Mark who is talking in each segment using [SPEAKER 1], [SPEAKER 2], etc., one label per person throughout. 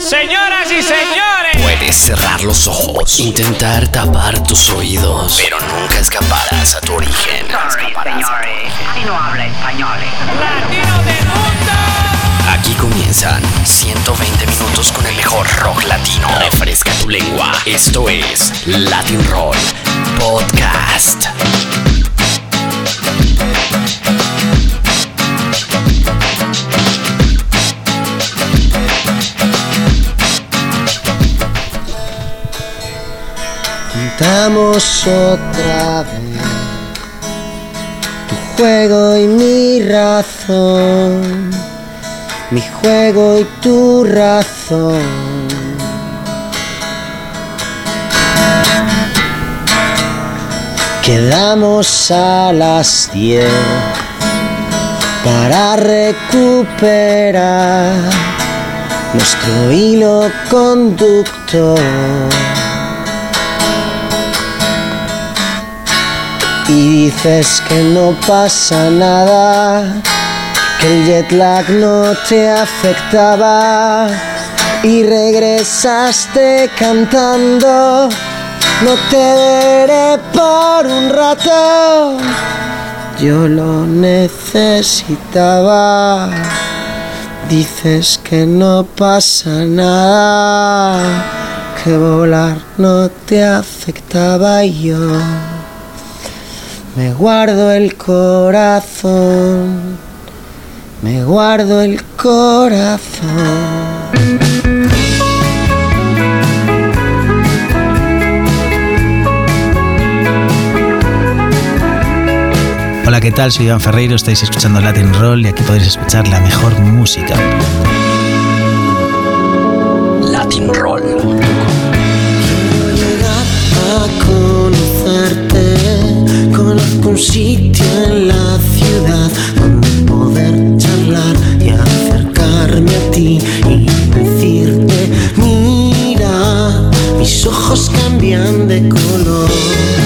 [SPEAKER 1] Señoras y señores.
[SPEAKER 2] Puedes cerrar los ojos, intentar tapar tus oídos, pero nunca escaparás a tu origen.
[SPEAKER 3] señores. Aquí no habla español.
[SPEAKER 1] Latino del mundo.
[SPEAKER 2] Aquí comienzan 120 minutos con el mejor rock latino. Refresca tu lengua. Esto es Latin Roll Podcast.
[SPEAKER 4] Juntamos otra vez tu juego y mi razón, mi juego y tu razón. Quedamos a las 10 para recuperar nuestro hilo conductor. Y dices que no pasa nada, que el jet lag no te afectaba. Y regresaste cantando, no te veré por un rato. Yo lo necesitaba. Dices que no pasa nada, que volar no te afectaba yo. Me guardo el corazón, me guardo el corazón.
[SPEAKER 5] Hola, ¿qué tal? Soy Iván Ferreiro, estáis escuchando Latin Roll y aquí podéis escuchar la mejor música.
[SPEAKER 4] Un sitio en la ciudad donde poder charlar y acercarme a ti y decirte, mira, mis ojos cambian de color.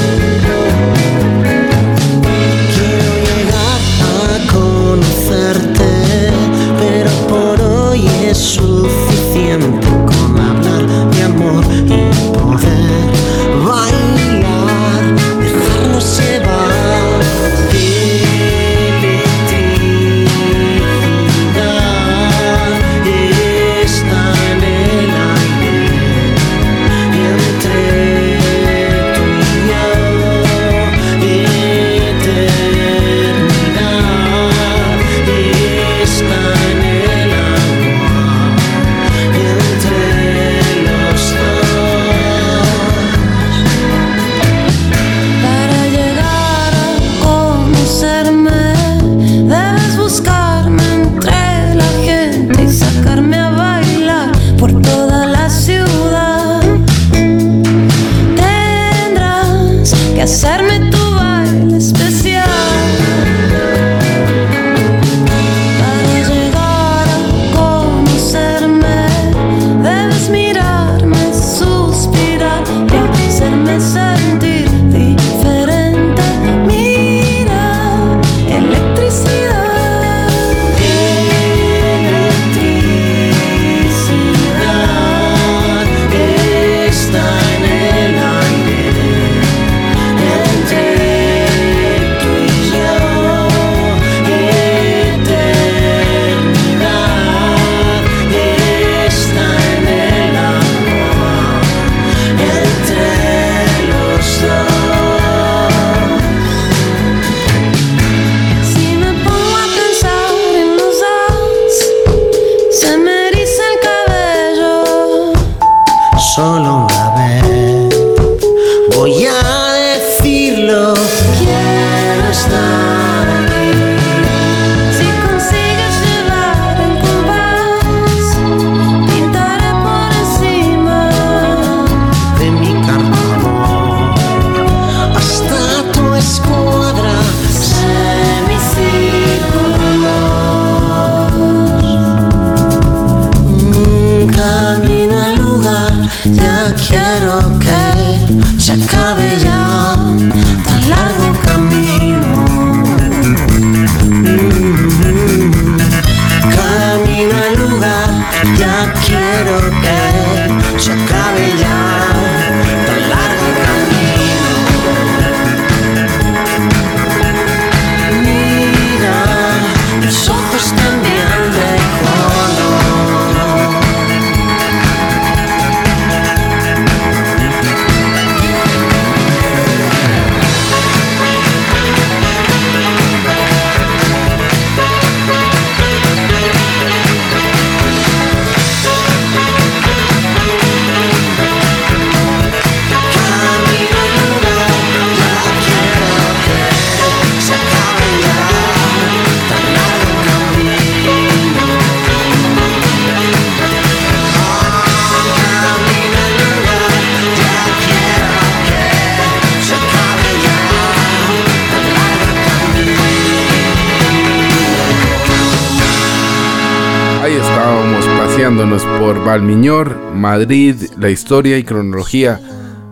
[SPEAKER 6] Madrid, la historia y cronología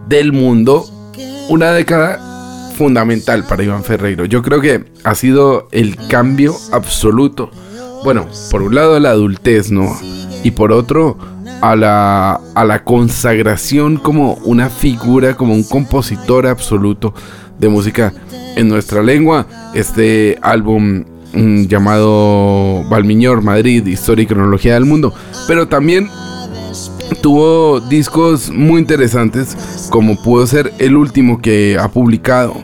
[SPEAKER 6] del mundo. Una década fundamental para Iván Ferreiro. Yo creo que ha sido el cambio absoluto. Bueno, por un lado la adultez, ¿no? Y por otro, a la, a la consagración como una figura, como un compositor absoluto de música en nuestra lengua. Este álbum mm, llamado Valmiñor, Madrid, Historia y Cronología del Mundo. Pero también tuvo discos muy interesantes, como pudo ser el último que ha publicado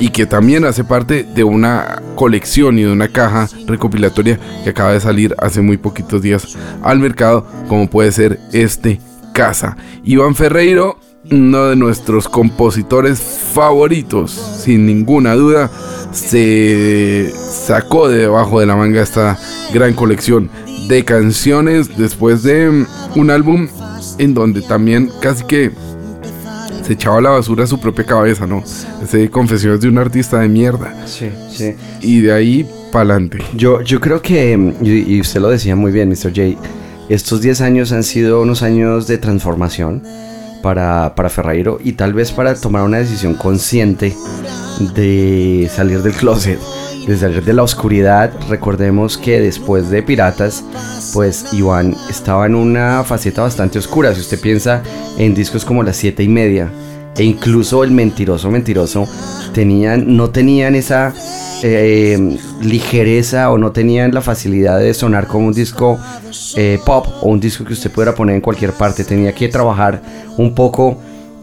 [SPEAKER 6] y que también hace parte de una colección y de una caja recopilatoria que acaba de salir hace muy poquitos días al mercado, como puede ser este Casa. Iván Ferreiro, uno de nuestros compositores favoritos, sin ninguna duda, se sacó de debajo de la manga esta gran colección de canciones después de un álbum en donde también casi que se echaba a la basura su propia cabeza, ¿no? Ese confesiones de un artista de mierda.
[SPEAKER 7] Sí, sí.
[SPEAKER 6] Y de ahí para adelante.
[SPEAKER 7] Yo, yo creo que, y, y usted lo decía muy bien, Mr. J, estos 10 años han sido unos años de transformación para, para Ferreiro y tal vez para tomar una decisión consciente de salir del closet, de salir de la oscuridad. Recordemos que después de Piratas, pues Iván estaba en una faceta bastante oscura. Si usted piensa en discos como Las Siete y Media, e incluso El Mentiroso Mentiroso, tenían, no tenían esa eh, ligereza o no tenían la facilidad de sonar como un disco eh, pop o un disco que usted pudiera poner en cualquier parte. Tenía que trabajar un poco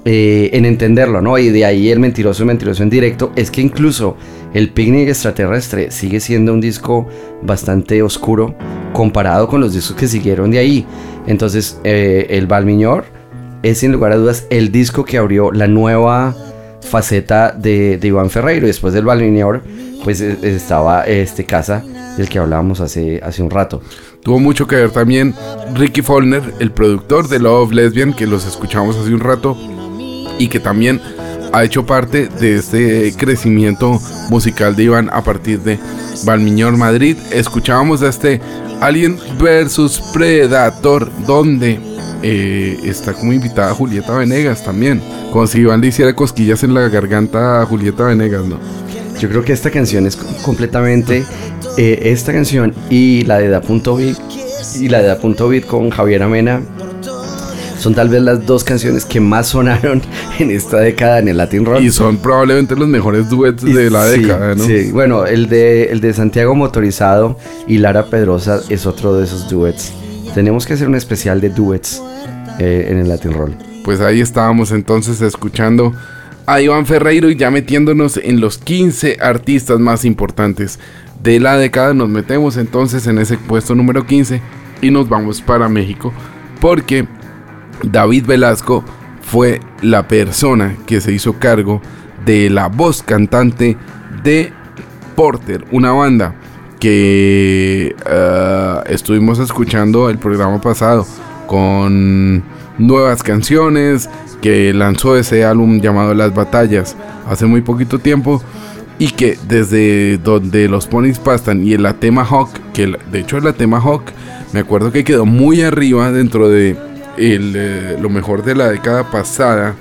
[SPEAKER 7] eh, en entenderlo, ¿no? Y de ahí el mentiroso, mentiroso en directo. Es que incluso el picnic extraterrestre sigue siendo un disco bastante oscuro comparado con los discos que siguieron de ahí. Entonces, eh, el Balmiñor es sin lugar a dudas el disco que abrió la nueva faceta de, de Iván Ferreiro. Después del Balmiñor, pues eh, estaba este casa del que hablábamos hace, hace un rato.
[SPEAKER 6] Tuvo mucho que ver también Ricky Follner, el productor de Love Lesbian, que los escuchamos hace un rato y que también ha hecho parte de este crecimiento musical de Iván a partir de Balmiñor Madrid. Escuchábamos este Alien versus Predator, donde eh, está como invitada Julieta Venegas también. Como si Iván le hiciera cosquillas en la garganta a Julieta Venegas, ¿no?
[SPEAKER 7] Yo creo que esta canción es completamente eh, esta canción y la de Da.bit y la de Da.bit con Javier Amena son tal vez las dos canciones que más sonaron en esta década en el Latin Rock.
[SPEAKER 6] Y son probablemente los mejores duets de la
[SPEAKER 7] Sí,
[SPEAKER 6] década, ¿no?
[SPEAKER 7] Sí, bueno, el de, el de Santiago Motorizado y Lara Pedrosa es otro de esos duets. Tenemos que hacer un especial de duets eh, en el Latin Roll.
[SPEAKER 6] Pues ahí estábamos entonces escuchando a Iván Ferreiro y ya metiéndonos en los 15 artistas más importantes de la década. Nos metemos entonces en ese puesto número 15 y nos vamos para México porque David Velasco fue la persona que se hizo cargo de la voz cantante de Porter, una banda que ah, estuvimos escuchando el programa pasado con nuevas canciones que lanzó ese álbum llamado Las Batallas hace muy poquito tiempo y que desde donde los ponis pastan y el Atema Hawk, que de hecho el Atema Hawk me acuerdo que quedó muy arriba dentro de el, eh, lo mejor de la década pasada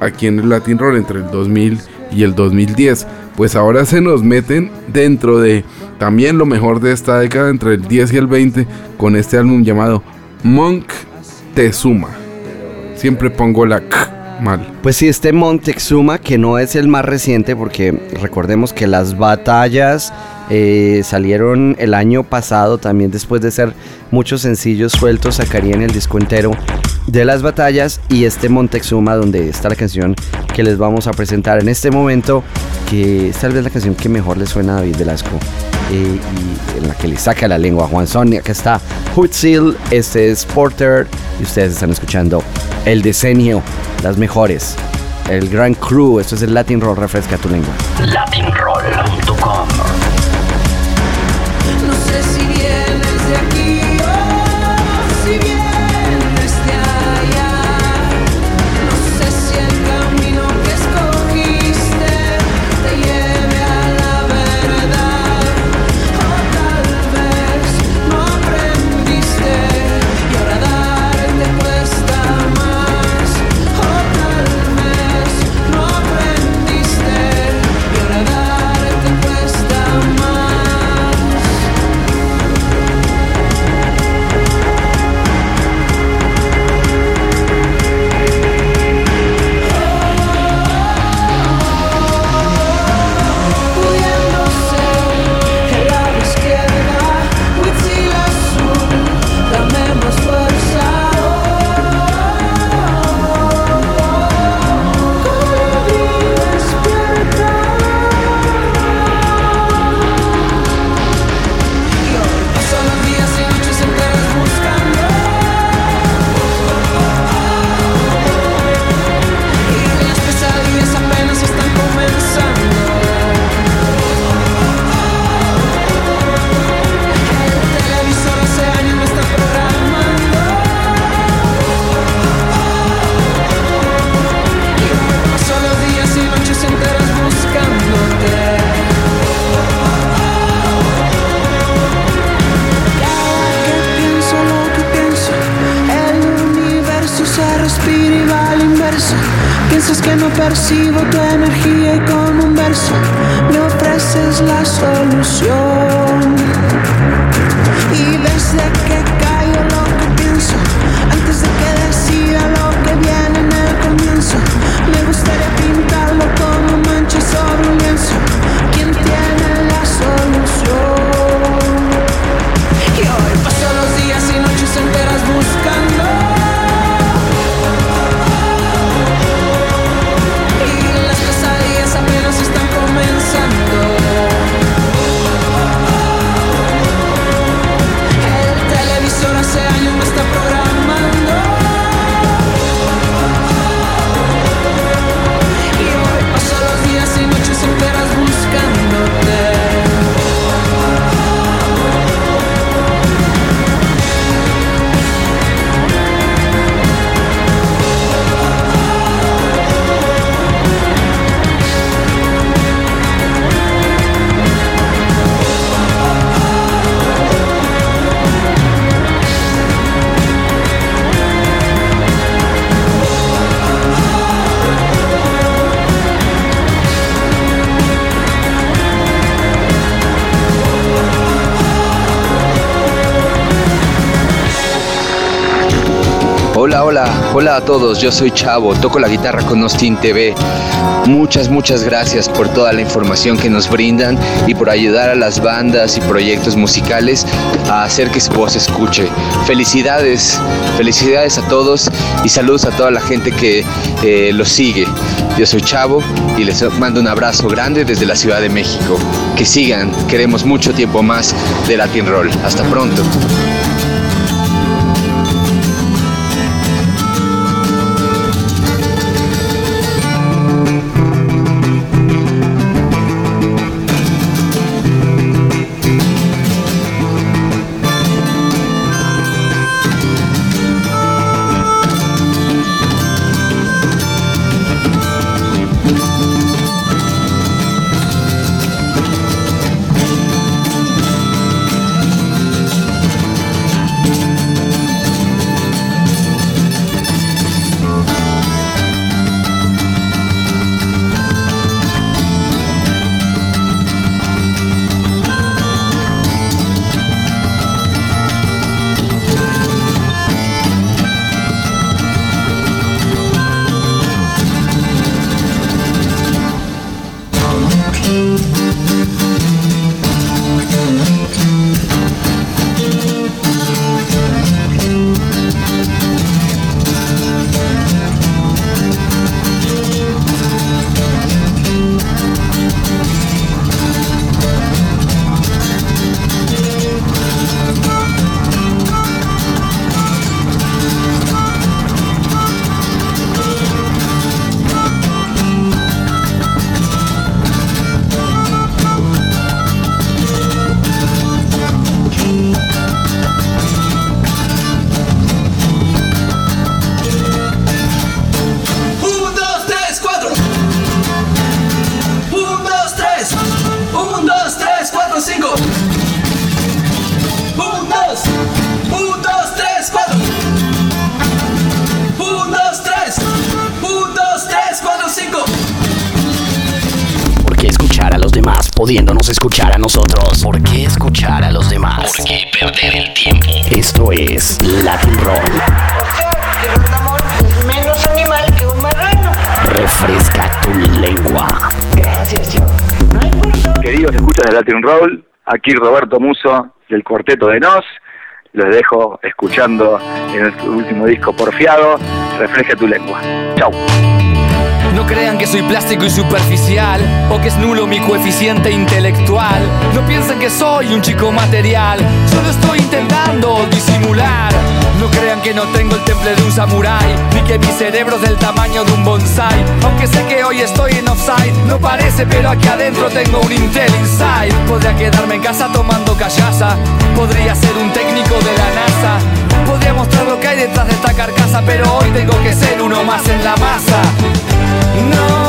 [SPEAKER 6] aquí en el Latin Roll entre el 2000 y el 2010. Pues ahora se nos meten dentro de también lo mejor de esta década entre el 10 y el 20 con este álbum llamado Monk Tezuma. Siempre pongo la K mal.
[SPEAKER 7] Pues sí, este Montezuma, que no es el más reciente, porque recordemos que las batallas eh, salieron el año pasado, también después de ser muchos sencillos sueltos, sacarían el disco entero de las batallas y este Montezuma, donde está la canción que les vamos a presentar en este momento, que es tal vez la canción que mejor le suena a David Velasco. eh, y en la que le saca la lengua a Juan Sonia. Acá está Hootsil, este es Porter y ustedes están escuchando El Diseño, las mejores, el Gran Crew, esto es el Latin Roll, refresca tu lengua.
[SPEAKER 2] latinroll.com
[SPEAKER 8] percibo tu energía y con un verso me ofreces la solución. Y desde que
[SPEAKER 9] Hola, hola, hola a todos, yo soy Chavo, toco la guitarra con Austin TV. Muchas, muchas gracias por toda la información que nos brindan y por ayudar a las bandas y proyectos musicales a hacer que su voz escuche. Felicidades, felicidades a todos y saludos a toda la gente que eh, los sigue. Yo soy Chavo y les mando un abrazo grande desde la Ciudad de México. Que sigan, queremos mucho tiempo más de Latin Roll. Hasta pronto.
[SPEAKER 10] Roberto Muso del cuarteto de Nos. Los dejo escuchando en el último disco Porfiado, Refleja tu lengua.
[SPEAKER 11] No crean que soy plástico y superficial o que es nulo mi coeficiente intelectual. No piensen que soy un chico material, solo estoy intentando disimular. No crean que no tengo el temple de un samurái, ni que mi cerebro es del tamaño de un bonsai. Aunque sé que hoy estoy en offside, no parece, pero aquí adentro tengo un Intel Inside. Podría quedarme en casa tomando callaza, podría ser un técnico de la NASA. Podría mostrar lo que hay detrás de esta carcasa, pero hoy tengo que ser uno más en la masa. No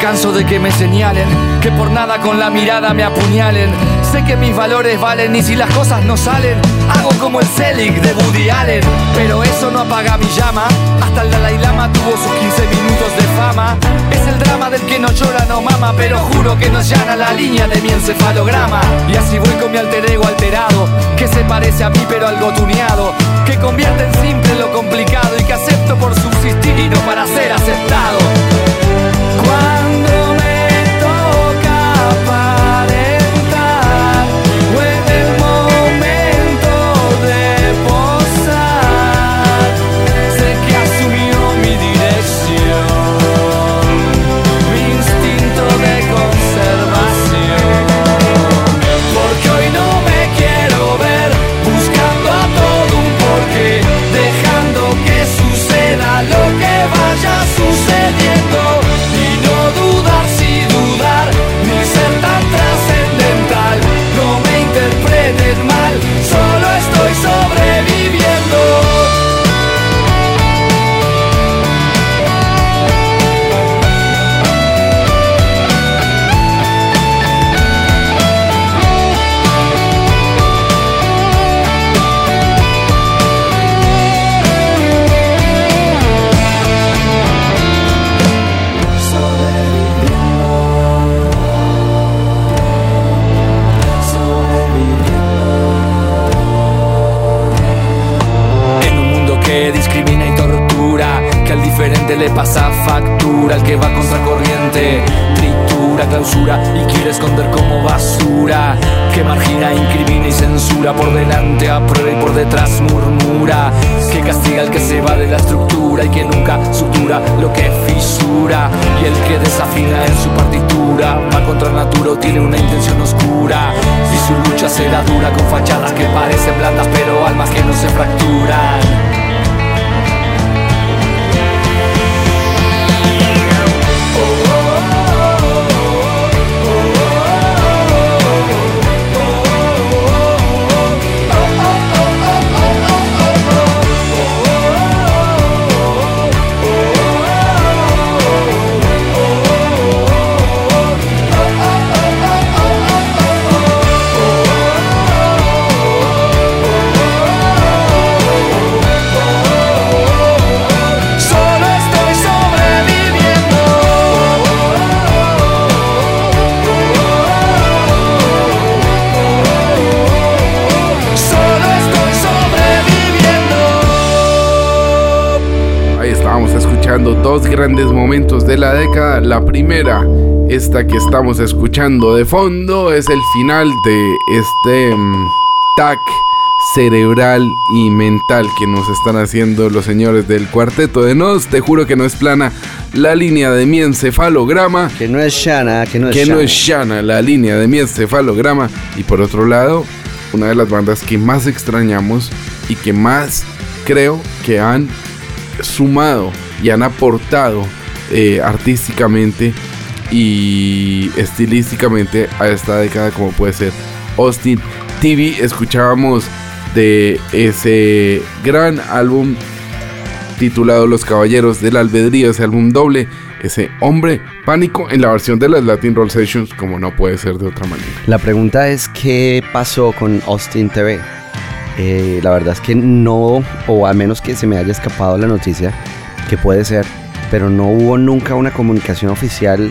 [SPEAKER 11] canso de que me señalen, que por nada con la mirada me apuñalen. Sé que mis valores valen y si las cosas no salen, hago como el Selig de Woody Allen. Pero eso no apaga mi llama, hasta el Dalai Lama tuvo sus 15 minutos de fama. Es el drama del que no llora, no mama, pero juro que no llana la línea de mi encefalograma. Y así voy con mi alter ego alterado, que se parece a mí pero algo tuneado, que convierte en simple lo complicado y que acepto por subsistir y no para ser aceptado. Cuando pasa factura, al que va contra corriente, tritura, clausura y quiere esconder como basura, que margina, incrimina y censura, por delante aprueba y por detrás murmura, que castiga al que se va de la estructura y que nunca sutura lo que fisura, y el que desafina en su partitura, va contra natura o tiene una intención oscura, y su lucha será dura con fachadas que parecen blandas, pero almas que no se fracturan.
[SPEAKER 6] Dos grandes momentos de la década. La primera, esta que estamos escuchando de fondo, es el final de este mm, tag cerebral y mental que nos están haciendo los señores del cuarteto de Nos. Te juro que no es plana la línea de mi encefalograma.
[SPEAKER 7] Que no es Shana, que no es
[SPEAKER 6] que no
[SPEAKER 7] Shana.
[SPEAKER 6] es Shana, la línea de mi encefalograma. Y por otro lado, una de las bandas que más extrañamos y que más creo que han sumado y han aportado eh, artísticamente y estilísticamente a esta década como puede ser Austin TV. Escuchábamos de ese gran álbum titulado Los Caballeros del Albedrío, ese álbum doble, ese hombre pánico en la versión de las Latin Roll Sessions como no puede ser de otra manera.
[SPEAKER 7] La pregunta es qué pasó con Austin TV. Eh, la verdad es que no, o al menos que se me haya escapado la noticia, que puede ser, pero no hubo nunca una comunicación oficial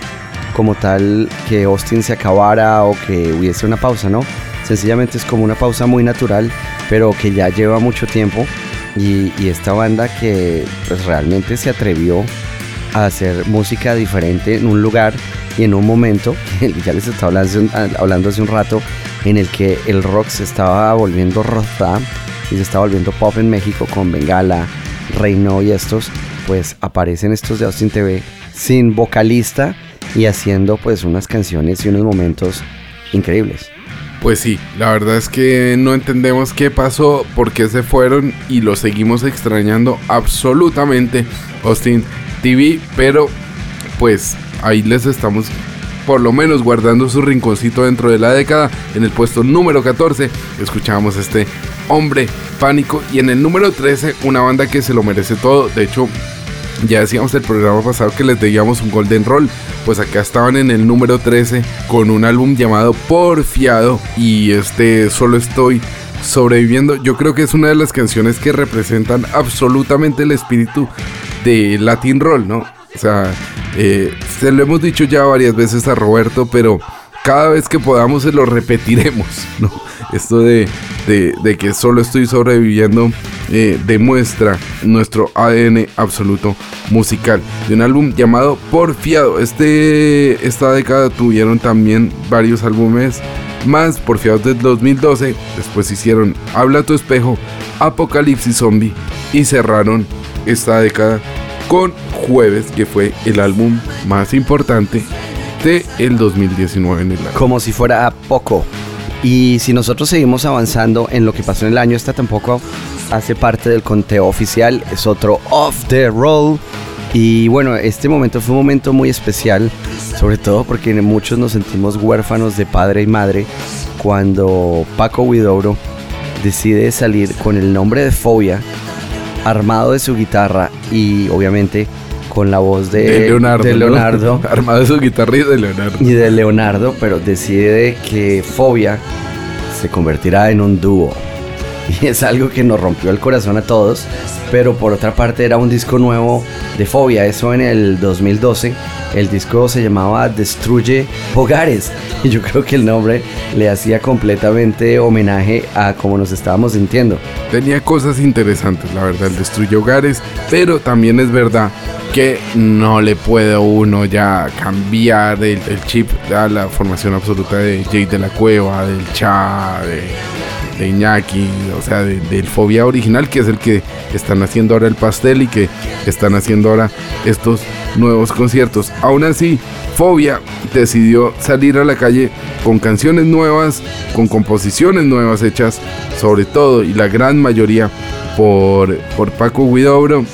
[SPEAKER 7] como tal que Austin se acabara o que hubiese una pausa, ¿no? Sencillamente es como una pausa muy natural, pero que ya lleva mucho tiempo y, esta banda que pues realmente se atrevió a hacer música diferente en un lugar y en un momento, ya les estaba hablando, hablando hace un rato, en el que el rock se estaba volviendo rock y se estaba volviendo pop en México con Bengala, Reino y estos, pues aparecen estos de Austin TV sin vocalista y haciendo pues unas canciones y unos momentos increíbles.
[SPEAKER 6] Pues sí, la verdad es que no entendemos qué pasó, por qué se fueron y lo seguimos extrañando absolutamente Austin TV, pero pues ahí les estamos por lo menos guardando su rinconcito dentro de la década. En el puesto número 14 escuchábamos este hombre pánico y en el número 13 una banda que se lo merece todo. De hecho, Ya decíamos el programa pasado que les debíamos un Golden Roll. Pues acá estaban en el número 13 con un álbum llamado Porfiado. Y este solo estoy sobreviviendo. Yo creo que es una de las canciones que representan absolutamente el espíritu de Latin Roll, ¿no? O sea, eh, se lo hemos dicho ya varias veces a Roberto, pero cada vez que podamos se lo repetiremos, ¿no? Esto de, de- que solo estoy sobreviviendo eh, demuestra nuestro ADN absoluto musical. De un álbum llamado Porfiado. Este, esta década tuvieron también varios álbumes más Porfiados del 2012. Después hicieron Habla tu espejo, Apocalipsis Zombie y cerraron esta década con Jueves, que fue el álbum más importante de el 2019 en el año.
[SPEAKER 7] Como si fuera poco. Y si nosotros seguimos avanzando en lo que pasó en el año, esta tampoco hace parte del conteo oficial, es otro off the roll. Y bueno, este momento fue un momento muy especial, sobre todo porque muchos nos sentimos huérfanos de padre y madre cuando Paco Huidobro decide salir con el nombre de Fobia, armado de su guitarra y obviamente con la voz de,
[SPEAKER 6] de Leonardo.
[SPEAKER 7] de
[SPEAKER 6] Armado de su guitarra y de Leonardo.
[SPEAKER 7] y de Leonardo, pero decide que Fobia se convertirá en un dúo. Y es algo que nos rompió el corazón a todos, pero por otra parte era un disco nuevo de Fobia, eso en el 2012. El disco se llamaba Destruye Hogares y yo creo que el nombre le hacía completamente homenaje a cómo nos estábamos sintiendo.
[SPEAKER 6] Tenía cosas interesantes, la verdad, el destruye hogares, pero también es verdad que no le puede uno ya cambiar el, el chip a la formación absoluta de Jay de la Cueva, del Cha, de, de Iñaki, o sea, de- del Fobia original, que es el que están haciendo ahora el pastel y que están haciendo ahora estos nuevos conciertos. Aún así, Fobia decidió salir a la calle con canciones nuevas, con composiciones nuevas hechas, sobre todo y la gran mayoría por, por Paco Guidobro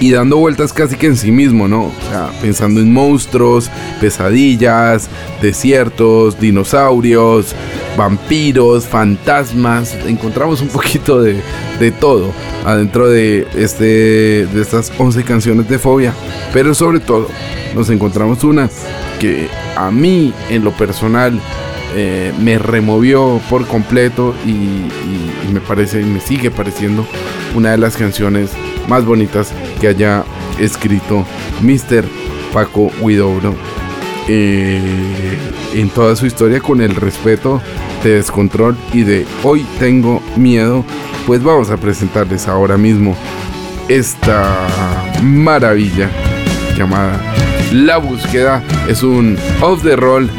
[SPEAKER 6] y dando vueltas casi que en sí mismo, ¿no? O sea, pensando en monstruos, pesadillas, desiertos, dinosaurios, vampiros, fantasmas. Encontramos un poquito de, de todo adentro de, este, de estas 11 canciones de fobia. Pero sobre todo, nos encontramos una que a mí, en lo personal, eh, me removió por completo y, me parece y me sigue pareciendo una de las canciones más bonitas que haya escrito Mr. Paco Huidobro eh, en toda su historia con el respeto de descontrol y de hoy tengo miedo pues vamos a presentarles ahora mismo esta maravilla llamada La Búsqueda es un off the roll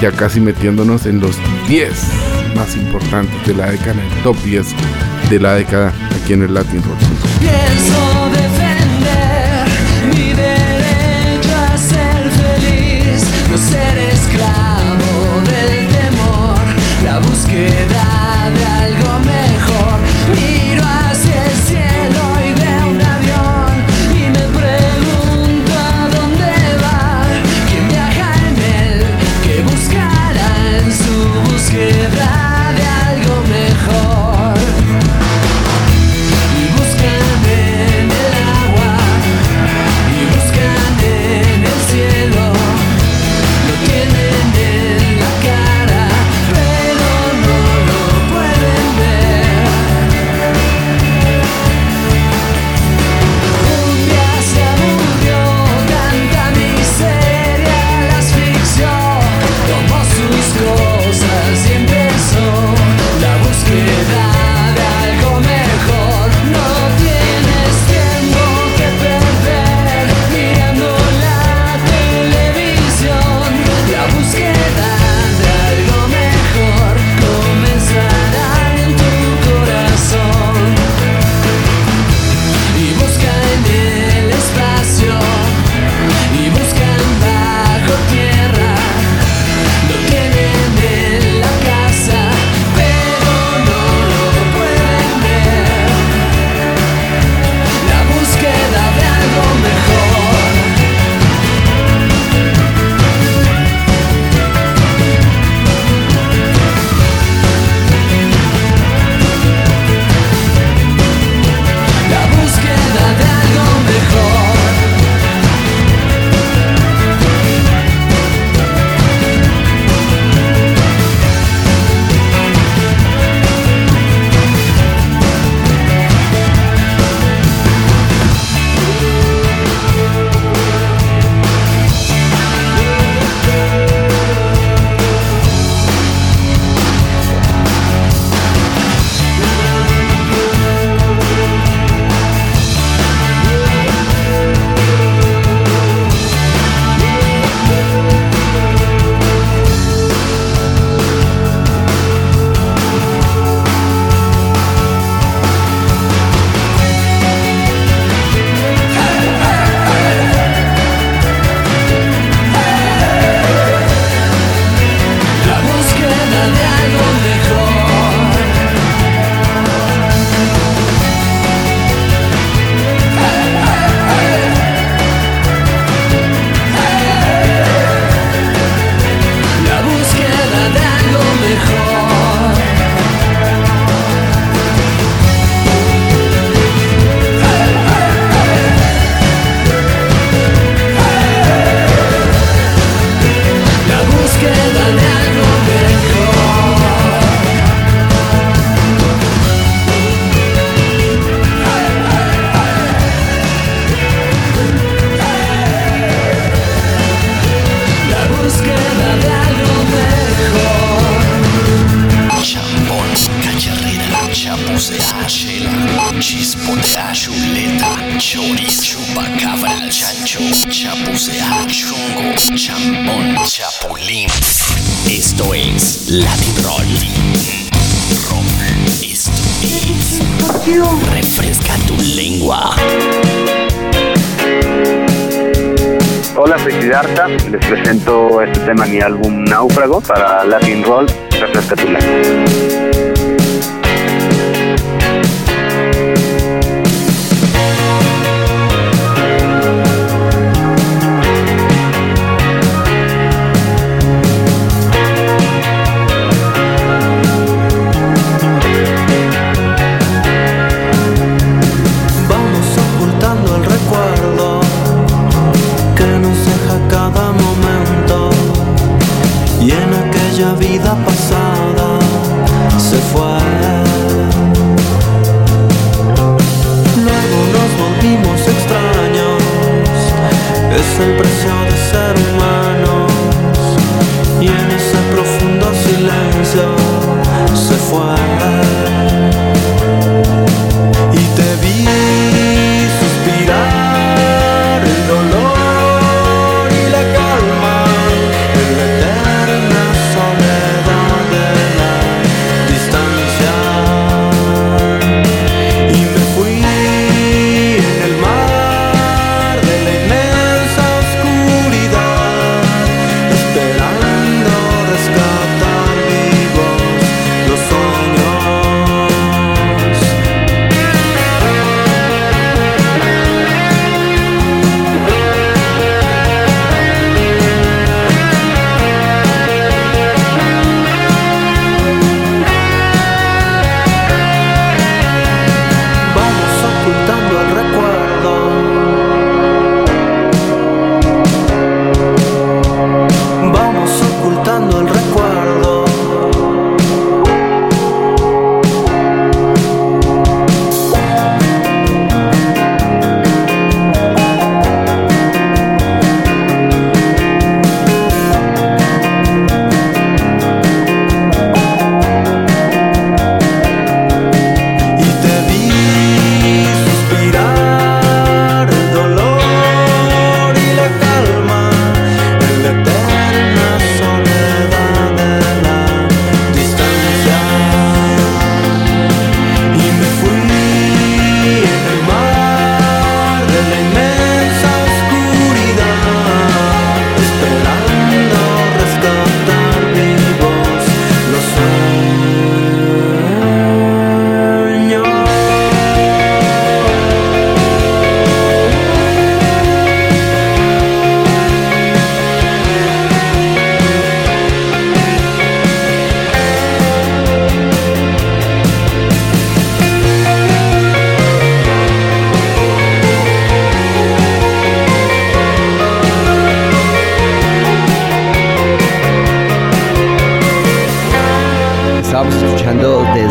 [SPEAKER 6] ya casi metiéndonos en los 10 más importantes de la década, el top 10 de la década aquí en el Latin Rock.
[SPEAKER 12] Para Latin Roll.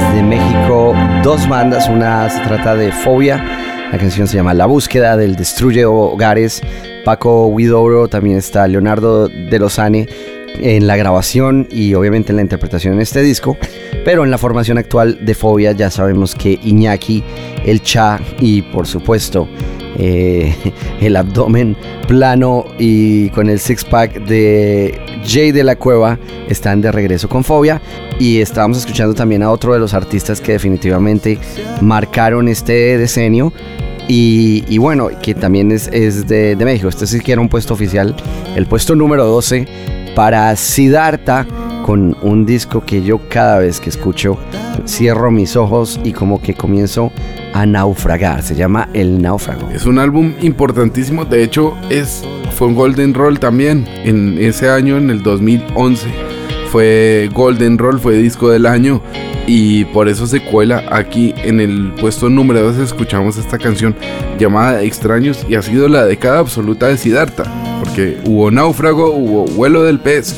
[SPEAKER 7] Desde México dos bandas. Una se trata de Fobia. La canción se llama La búsqueda del Destruye Hogares. Paco Huidobro, también está Leonardo de Lozane en la grabación y obviamente en la interpretación en este disco. Pero en la formación actual de Fobia ya sabemos que Iñaki, el Cha y por supuesto eh, el abdomen plano y con el six pack de Jay de la Cueva están de regreso con Fobia y estábamos escuchando también a otro de los artistas que definitivamente marcaron este decenio y, bueno, que también es, de México. Este sí que era un puesto oficial, el puesto número 12 para Siddhartha con un disco que yo cada vez que escucho cierro mis ojos y como que comienzo a naufragar. Se llama El Náufrago.
[SPEAKER 6] Es un álbum importantísimo. De hecho, es, fue un Golden Roll también. En ese año, en el 2011, fue Golden Roll, fue disco del año. Y por eso se cuela aquí en el puesto número 2. Escuchamos esta canción llamada Extraños. Y ha sido la década absoluta de Siddhartha. Hubo Náufrago, hubo Vuelo del Pez.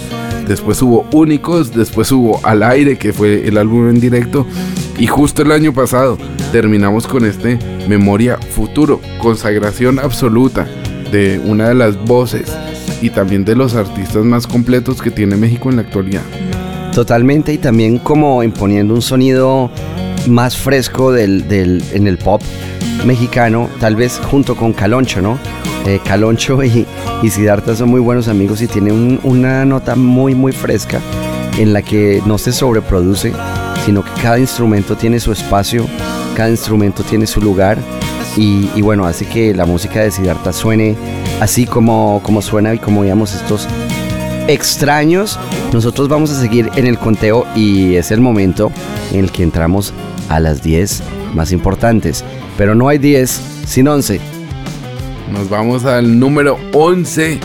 [SPEAKER 6] Después hubo Únicos, después hubo Al Aire, que fue el álbum en directo. Y justo el año pasado terminamos con este Memoria Futuro, consagración absoluta de una de las voces y también de los artistas más completos que tiene México en la actualidad.
[SPEAKER 7] Totalmente y también como imponiendo un sonido más fresco del- en el pop mexicano, tal vez junto con Caloncho, ¿no? Eh, Caloncho y, y son muy buenos amigos y tiene un- una nota muy muy fresca en la que no se sobreproduce, sino que cada instrumento tiene su espacio, cada instrumento tiene su lugar y, bueno, hace que la música de Siddhartha suene así como, como suena y como veíamos estos extraños. Nosotros vamos a seguir en el conteo y es el momento en el que entramos a las 10 más importantes. Pero no hay 10 sin 11.
[SPEAKER 6] Nos vamos al número 11.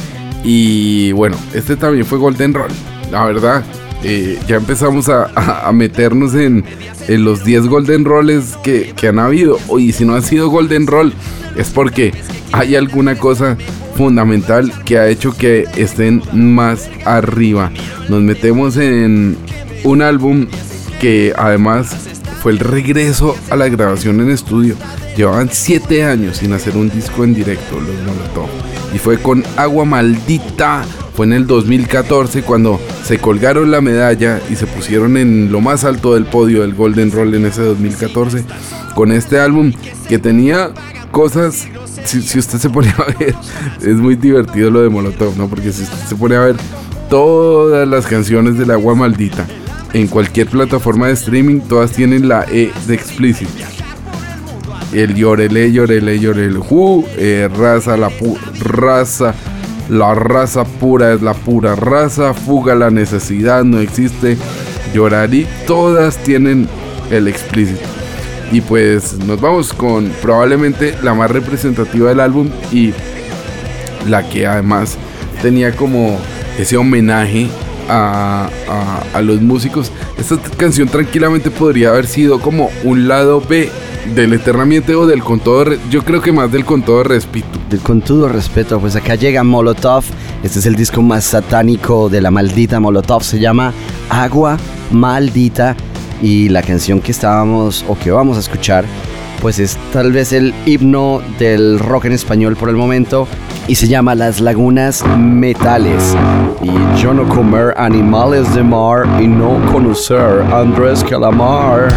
[SPEAKER 6] Y bueno, este también fue Golden Roll. La verdad, eh, ya empezamos a, meternos en, en los 10 Golden Rolls que, que han habido. Y si no ha sido Golden Roll, es porque hay alguna cosa fundamental que ha hecho que estén más arriba. Nos metemos en un álbum que además fue el regreso a la grabación en estudio. Llevaban 7 años sin hacer un disco en directo, los Molotov. Y fue con Agua Maldita. Fue en el 2014 cuando se colgaron la medalla y se pusieron en lo más alto del podio del Golden Roll en ese 2014 con este álbum que tenía cosas si, si usted se pone a ver, es muy divertido lo de Molotov, ¿no? Porque si usted se pone a ver todas las canciones del agua maldita en cualquier plataforma de streaming, todas tienen la E de explícito. El llorele, llorele, llorele, ju, eh, raza, la pu- raza, la raza pura es la pura raza, fuga la necesidad, no existe, llorar y todas tienen el explícito. Y pues nos vamos con probablemente la más representativa del álbum y la que además tenía como ese homenaje a, los músicos. Esta canción tranquilamente podría haber sido como un lado B del Eternamente o del Con todo, yo creo que más del Con todo respeto.
[SPEAKER 7] Del con todo respeto, pues acá llega Molotov. Este es el disco más satánico de la maldita Molotov. Se llama Agua Maldita. Y la canción que estábamos o que vamos a escuchar, pues es tal vez el himno del rock en español por el momento. Y se llama Las Lagunas Metales. Y yo no comer animales de mar y no conocer Andrés Calamar.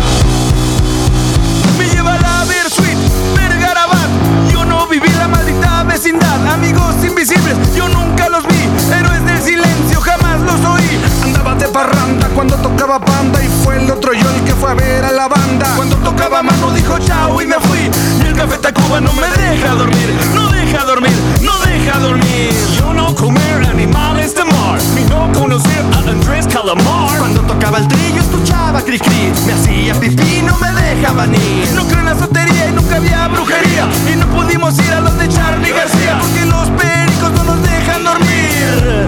[SPEAKER 13] Me lleva la Versuit, Vergarabat. Yo no viví la maldita vecindad. Amigos invisibles, yo nunca los vi. Héroes del silencio, jamás los oí. Andaba de parranda cuando tocaba banda. Y fue el otro yo el que fue a ver a la banda. Cuando tocaba mano dijo chao y me fui. Café Tacuba no me deja dormir. No deja dormir, no deja dormir. Yo no comer animales de mar. Ni no conocer a Andrés Calamar. Cuando tocaba el trillo escuchaba cri cri. Me hacía pipí, no me dejaban ir. No creo en la sotería y nunca había brujería. Y no pudimos ir a los de Charlie García. Porque los pericos no nos dejan dormir.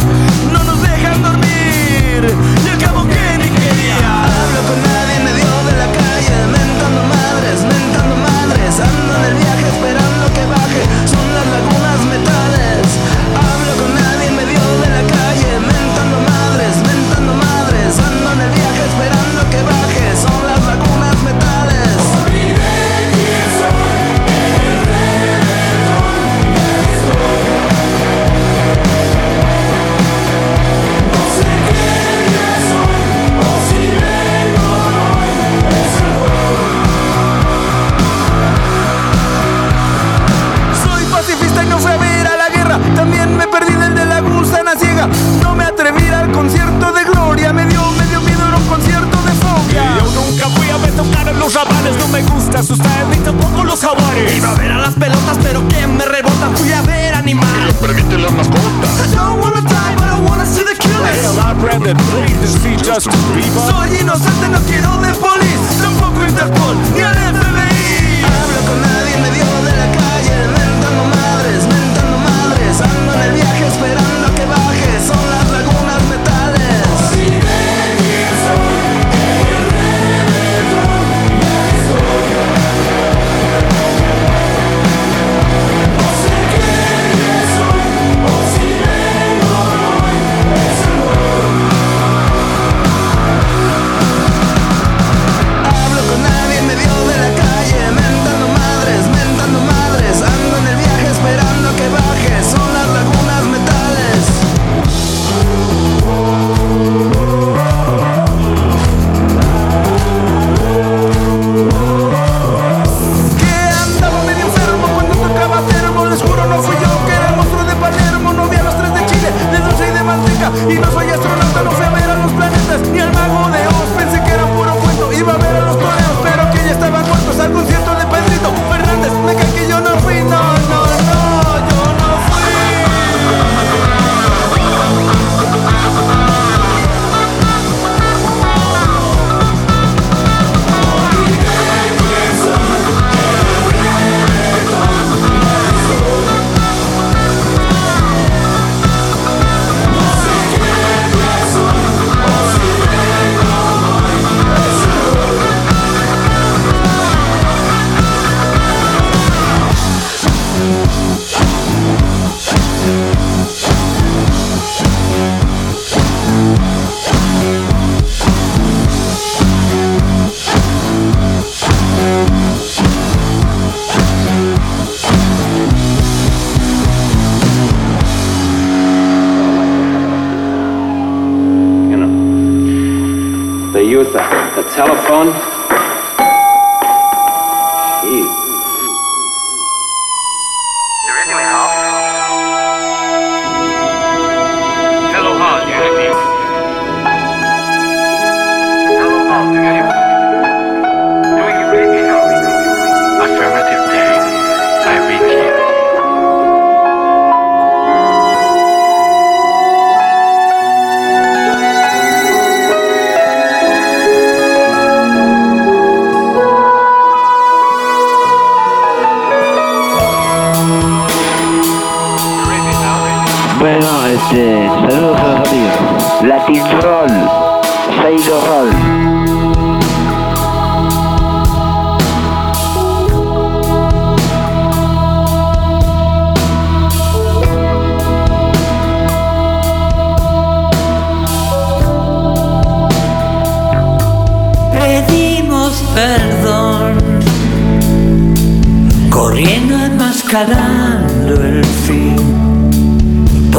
[SPEAKER 13] No nos dejan dormir.
[SPEAKER 14] Este, saludos a los amigos. Latin Roll, Sailor Roll.
[SPEAKER 4] Perdón, corriendo el fin.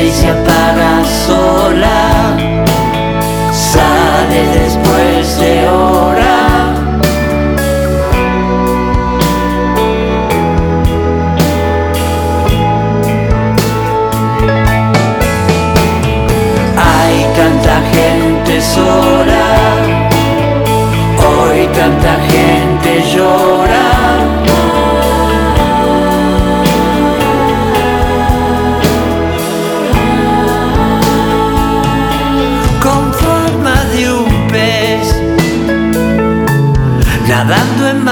[SPEAKER 4] Y se apaga sola, sale después de hora. Hay tanta gente sola, hoy tanta gente llora.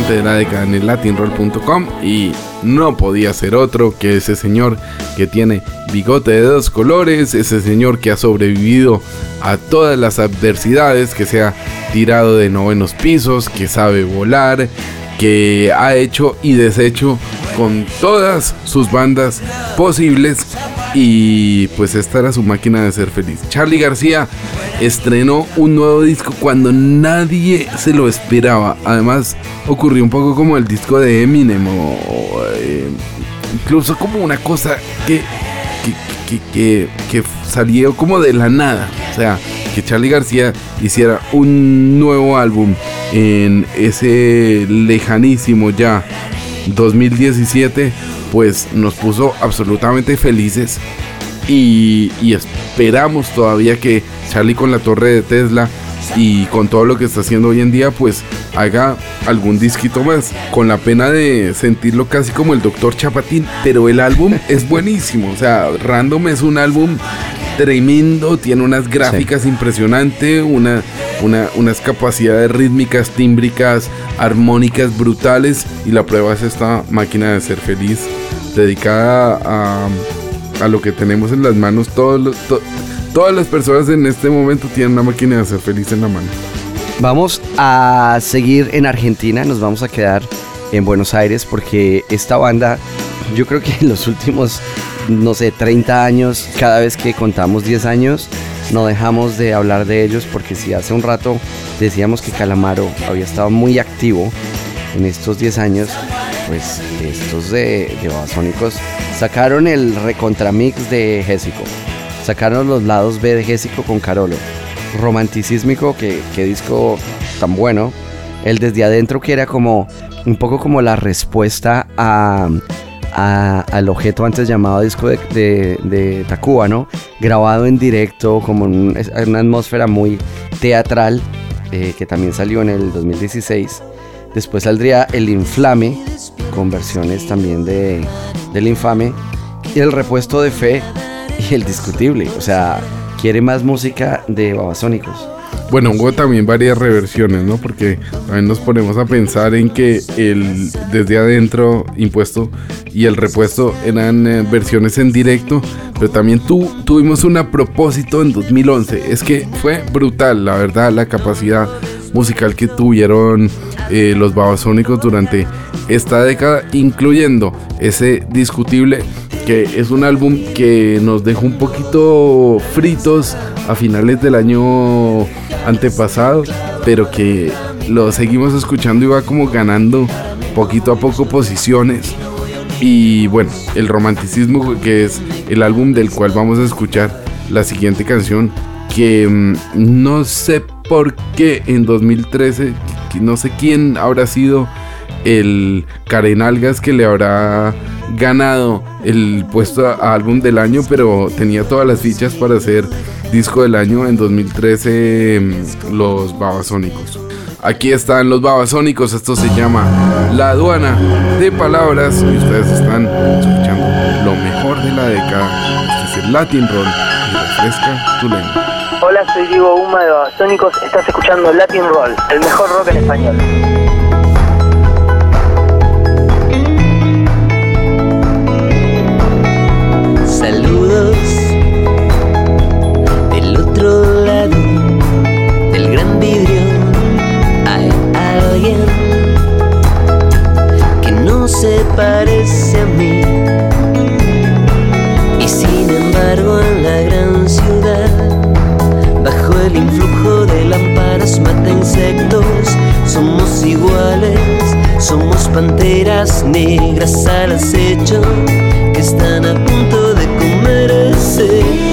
[SPEAKER 6] importante de la década en el latinroll.com y no podía ser otro que ese señor que tiene bigote de dos colores, ese señor que ha sobrevivido a todas las adversidades, que se ha tirado de novenos pisos, que sabe volar, que ha hecho y deshecho con todas sus bandas posibles y pues esta era su máquina de ser feliz. Charlie García estrenó un nuevo disco cuando nadie se lo esperaba. Además ocurrió un poco como el disco de Eminem o, eh, incluso como una cosa que, que, que, que, que salió como de la nada. O sea, que Charlie García hiciera un nuevo álbum en ese lejanísimo ya 2017, pues nos puso absolutamente felices y, y esperamos todavía que Charlie con la torre de Tesla y con todo lo que está haciendo hoy en día, pues haga algún disquito más. Con la pena de sentirlo casi como el Doctor Chapatín, pero el álbum es buenísimo. O sea, Random es un álbum tremendo, tiene unas gráficas impresionantes, una, una, unas capacidades rítmicas, tímbricas, armónicas brutales. Y la prueba es esta máquina de ser feliz, dedicada a, a lo que tenemos en las manos todos los. to- Todas las personas en este momento tienen una máquina de ser feliz en la mano.
[SPEAKER 7] Vamos a seguir en Argentina, nos vamos a quedar en Buenos Aires porque esta banda, yo creo que en los últimos, no sé, 30 años, cada vez que contamos 10 años, no dejamos de hablar de ellos porque si hace un rato decíamos que Calamaro había estado muy activo en estos 10 años, pues estos de, de Babasónicos sacaron el recontramix de Jésico, sacaron los lados B de Jésico con Carolo, romanticismico, que, que disco tan bueno, el desde adentro que era como un poco como la respuesta a, a- al objeto antes llamado disco de, de, de ¿no? Grabado en directo, como en una atmósfera muy teatral, eh, que también salió en el 2016. Después saldría El Inflame, con versiones también de, del Infame, el repuesto de Fe y el Discutible. O sea, quiere más música de Babasónicos.
[SPEAKER 6] Bueno, hubo también varias reversiones, ¿no? Porque también nos ponemos a pensar en que el desde adentro impuesto y el repuesto eran eh, versiones en directo, pero también tu, tuvimos un a propósito en 2011. Es que fue brutal, la verdad, la capacidad musical que tuvieron eh, los babasónicos durante esta década, incluyendo ese discutible que es un álbum que nos dejó un poquito fritos a finales del año antepasado, pero que lo seguimos escuchando y va como ganando poquito a poco posiciones. Y bueno, el romanticismo, que es el álbum del cual vamos a escuchar la siguiente canción, que mm, no sé por qué en 2013, que no sé quién habrá sido el Karen Algas que le habrá ganado el puesto a álbum del año, pero tenía todas las fichas para ser disco del año en 2013 mm, los Babasónicos. Aquí están los Babasónicos, esto se llama La aduana de palabras y ustedes están escuchando lo mejor de la década. Este es el Latin Roll y refresca tu lengua.
[SPEAKER 15] Hola, soy Diego Uma de Babasónicos. Estás escuchando Latin Roll, el mejor rock en español.
[SPEAKER 4] Saludos del otro lado del gran vidrio. Hay alguien que no se parece a mí. Y sin embargo, en la el influjo de lámparas mata insectos, somos iguales. Somos panteras negras al acecho que están a punto de comerse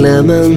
[SPEAKER 16] Clement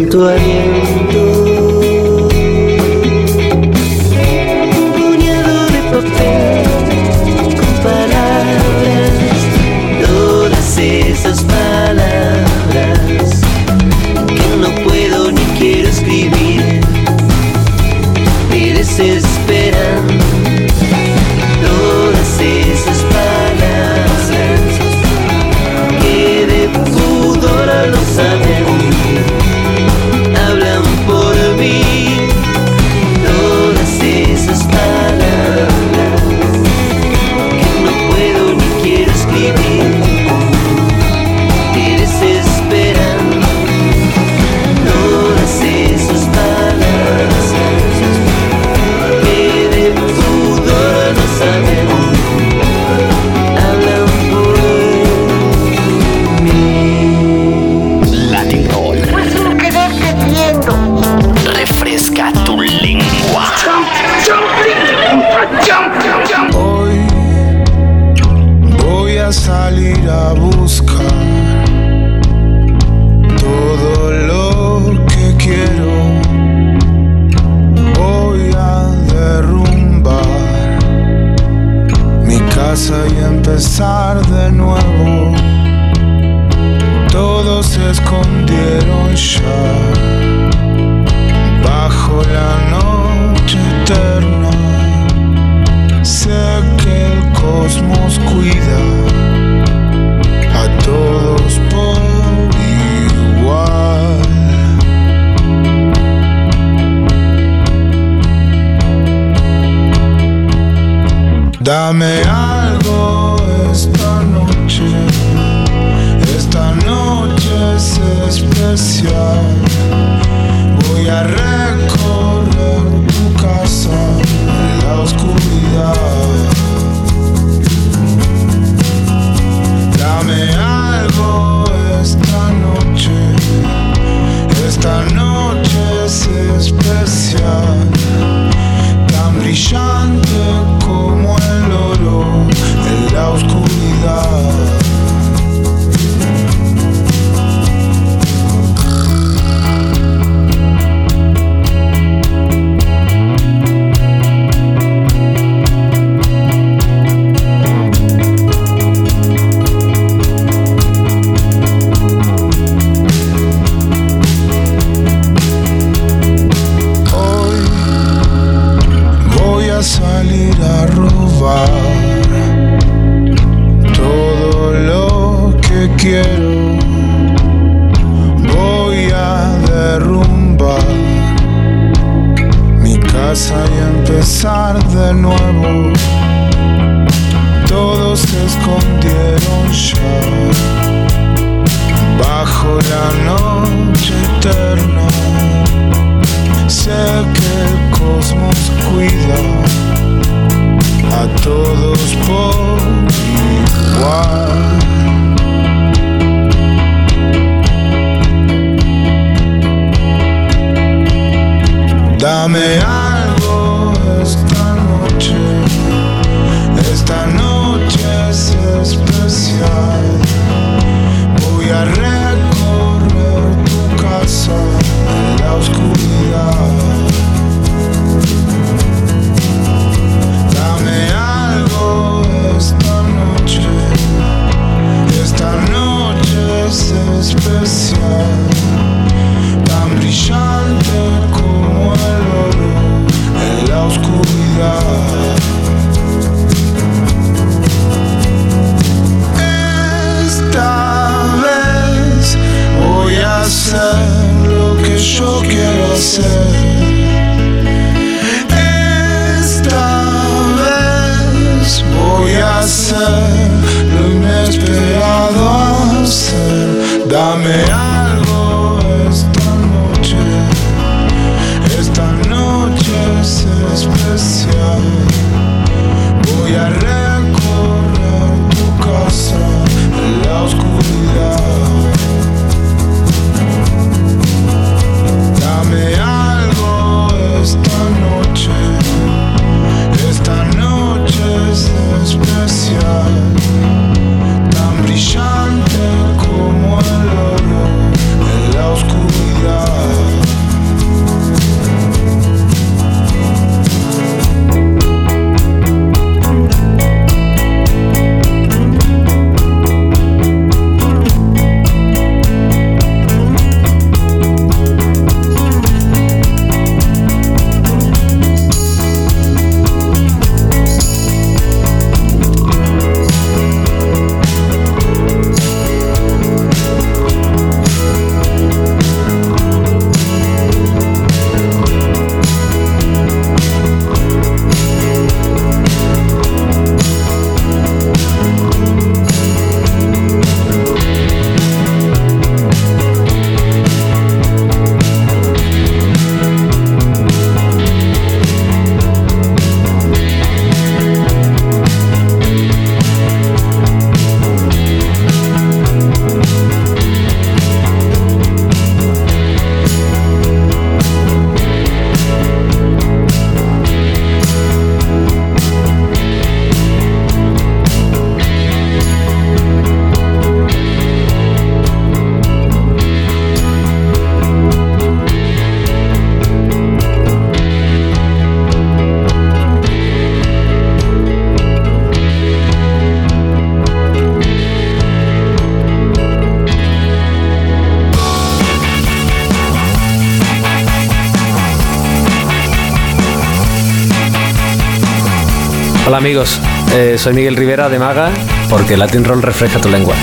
[SPEAKER 2] Hola amigos, eh, soy Miguel Rivera de Maga, porque Latin Roll refresca tu lengua.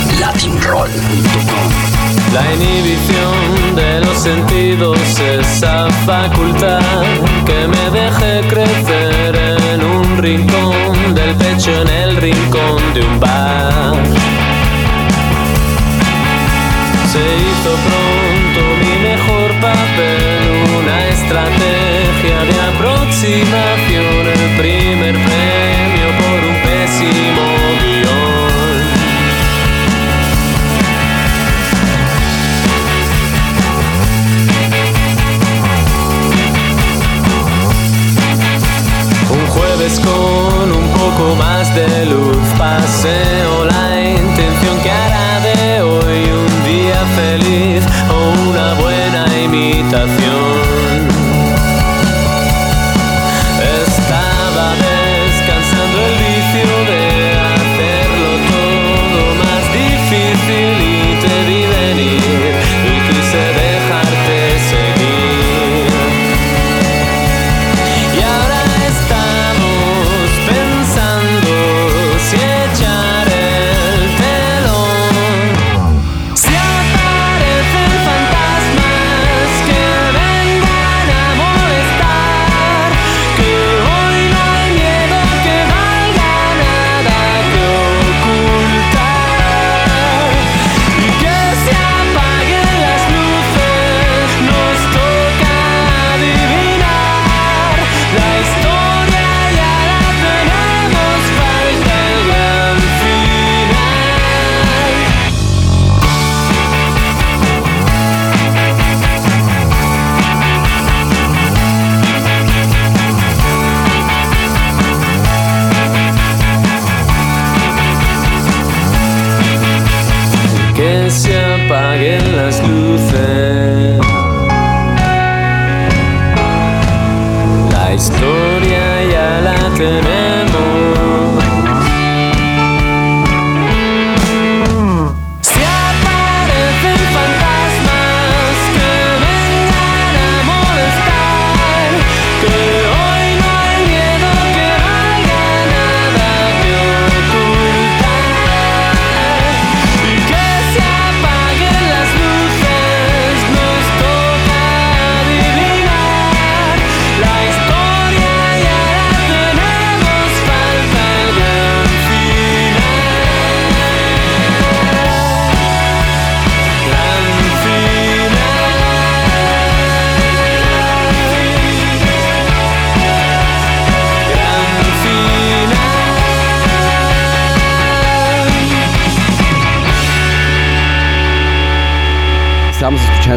[SPEAKER 17] La inhibición de los sentidos, esa facultad que me deje crecer en un rincón del pecho, en el rincón de un bar. Se hizo pronto mi mejor papel, una estrategia de aproximación, de luz paseo la intención que hará de hoy un día feliz o una buena imitación.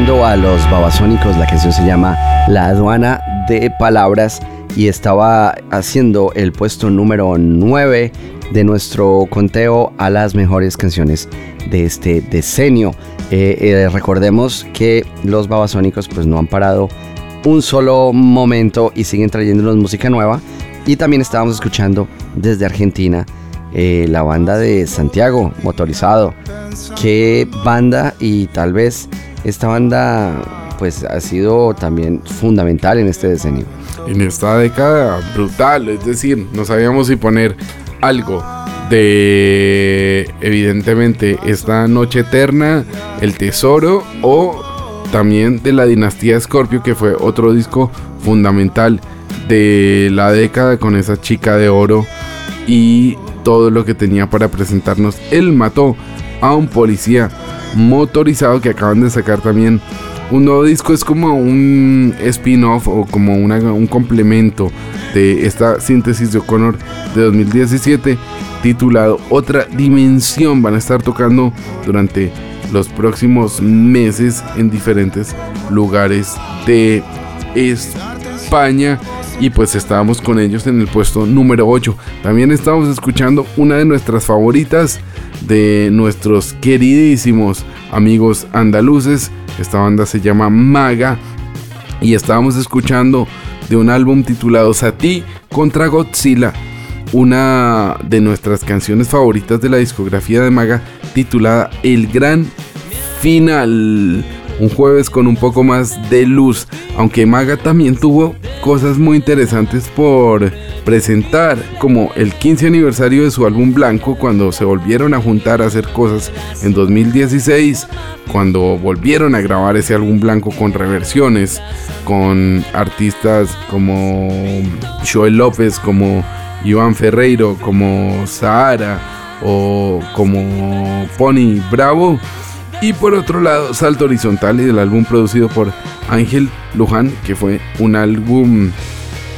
[SPEAKER 7] A los babasónicos, la canción se llama La aduana de palabras y estaba haciendo el puesto número 9 de nuestro conteo a las mejores canciones de este decenio. Eh, eh, recordemos que los babasónicos pues no han parado un solo momento y siguen trayéndonos música nueva. Y también estábamos escuchando desde Argentina eh, la banda de Santiago, Motorizado. Qué banda y tal vez esta banda pues ha sido también fundamental en este decenio.
[SPEAKER 6] En esta década brutal, es decir, no sabíamos si poner algo de evidentemente esta noche eterna, el tesoro o también de la dinastía Scorpio que fue otro disco fundamental de la década con esa chica de oro y todo lo que tenía para presentarnos. Él mató a un policía motorizado que acaban de sacar también un nuevo disco. Es como un spin-off o como una- un complemento de esta síntesis de O'Connor de 2017 titulado Otra Dimensión. Van a estar tocando durante los próximos meses en diferentes lugares de España y pues estábamos con ellos en el puesto número 8. También estábamos escuchando una de nuestras favoritas de nuestros queridísimos amigos andaluces. Esta banda se llama Maga y estábamos escuchando de un álbum titulado Sati contra Godzilla, una de nuestras canciones favoritas de la discografía de Maga titulada El Gran Final. Un jueves con un poco más de luz, aunque Maga también tuvo cosas muy interesantes por presentar, como el 15 aniversario de su álbum Blanco, cuando se volvieron a juntar a hacer cosas en 2016, cuando volvieron a grabar ese álbum Blanco con reversiones, con artistas como Joel López, como Iván Ferreiro, como Sahara o como Pony Bravo. Y por otro lado, Salto Horizontal y el álbum producido por Ángel Luján, que fue un álbum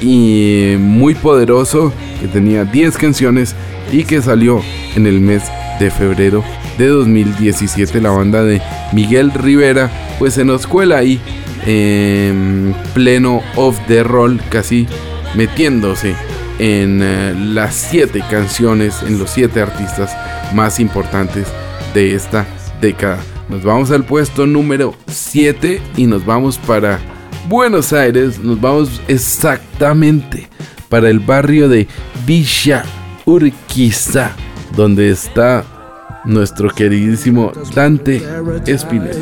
[SPEAKER 6] muy poderoso, que tenía 10 canciones y que salió en el mes de febrero de 2017. La banda de Miguel Rivera, pues se nos cuela ahí en pleno off the roll, casi metiéndose en eh, las 7 canciones, en los 7 artistas más importantes de esta Nos vamos al puesto número 7 y nos vamos para Buenos Aires. Nos vamos exactamente para el barrio de Villa Urquiza, donde está nuestro queridísimo Dante Espineta.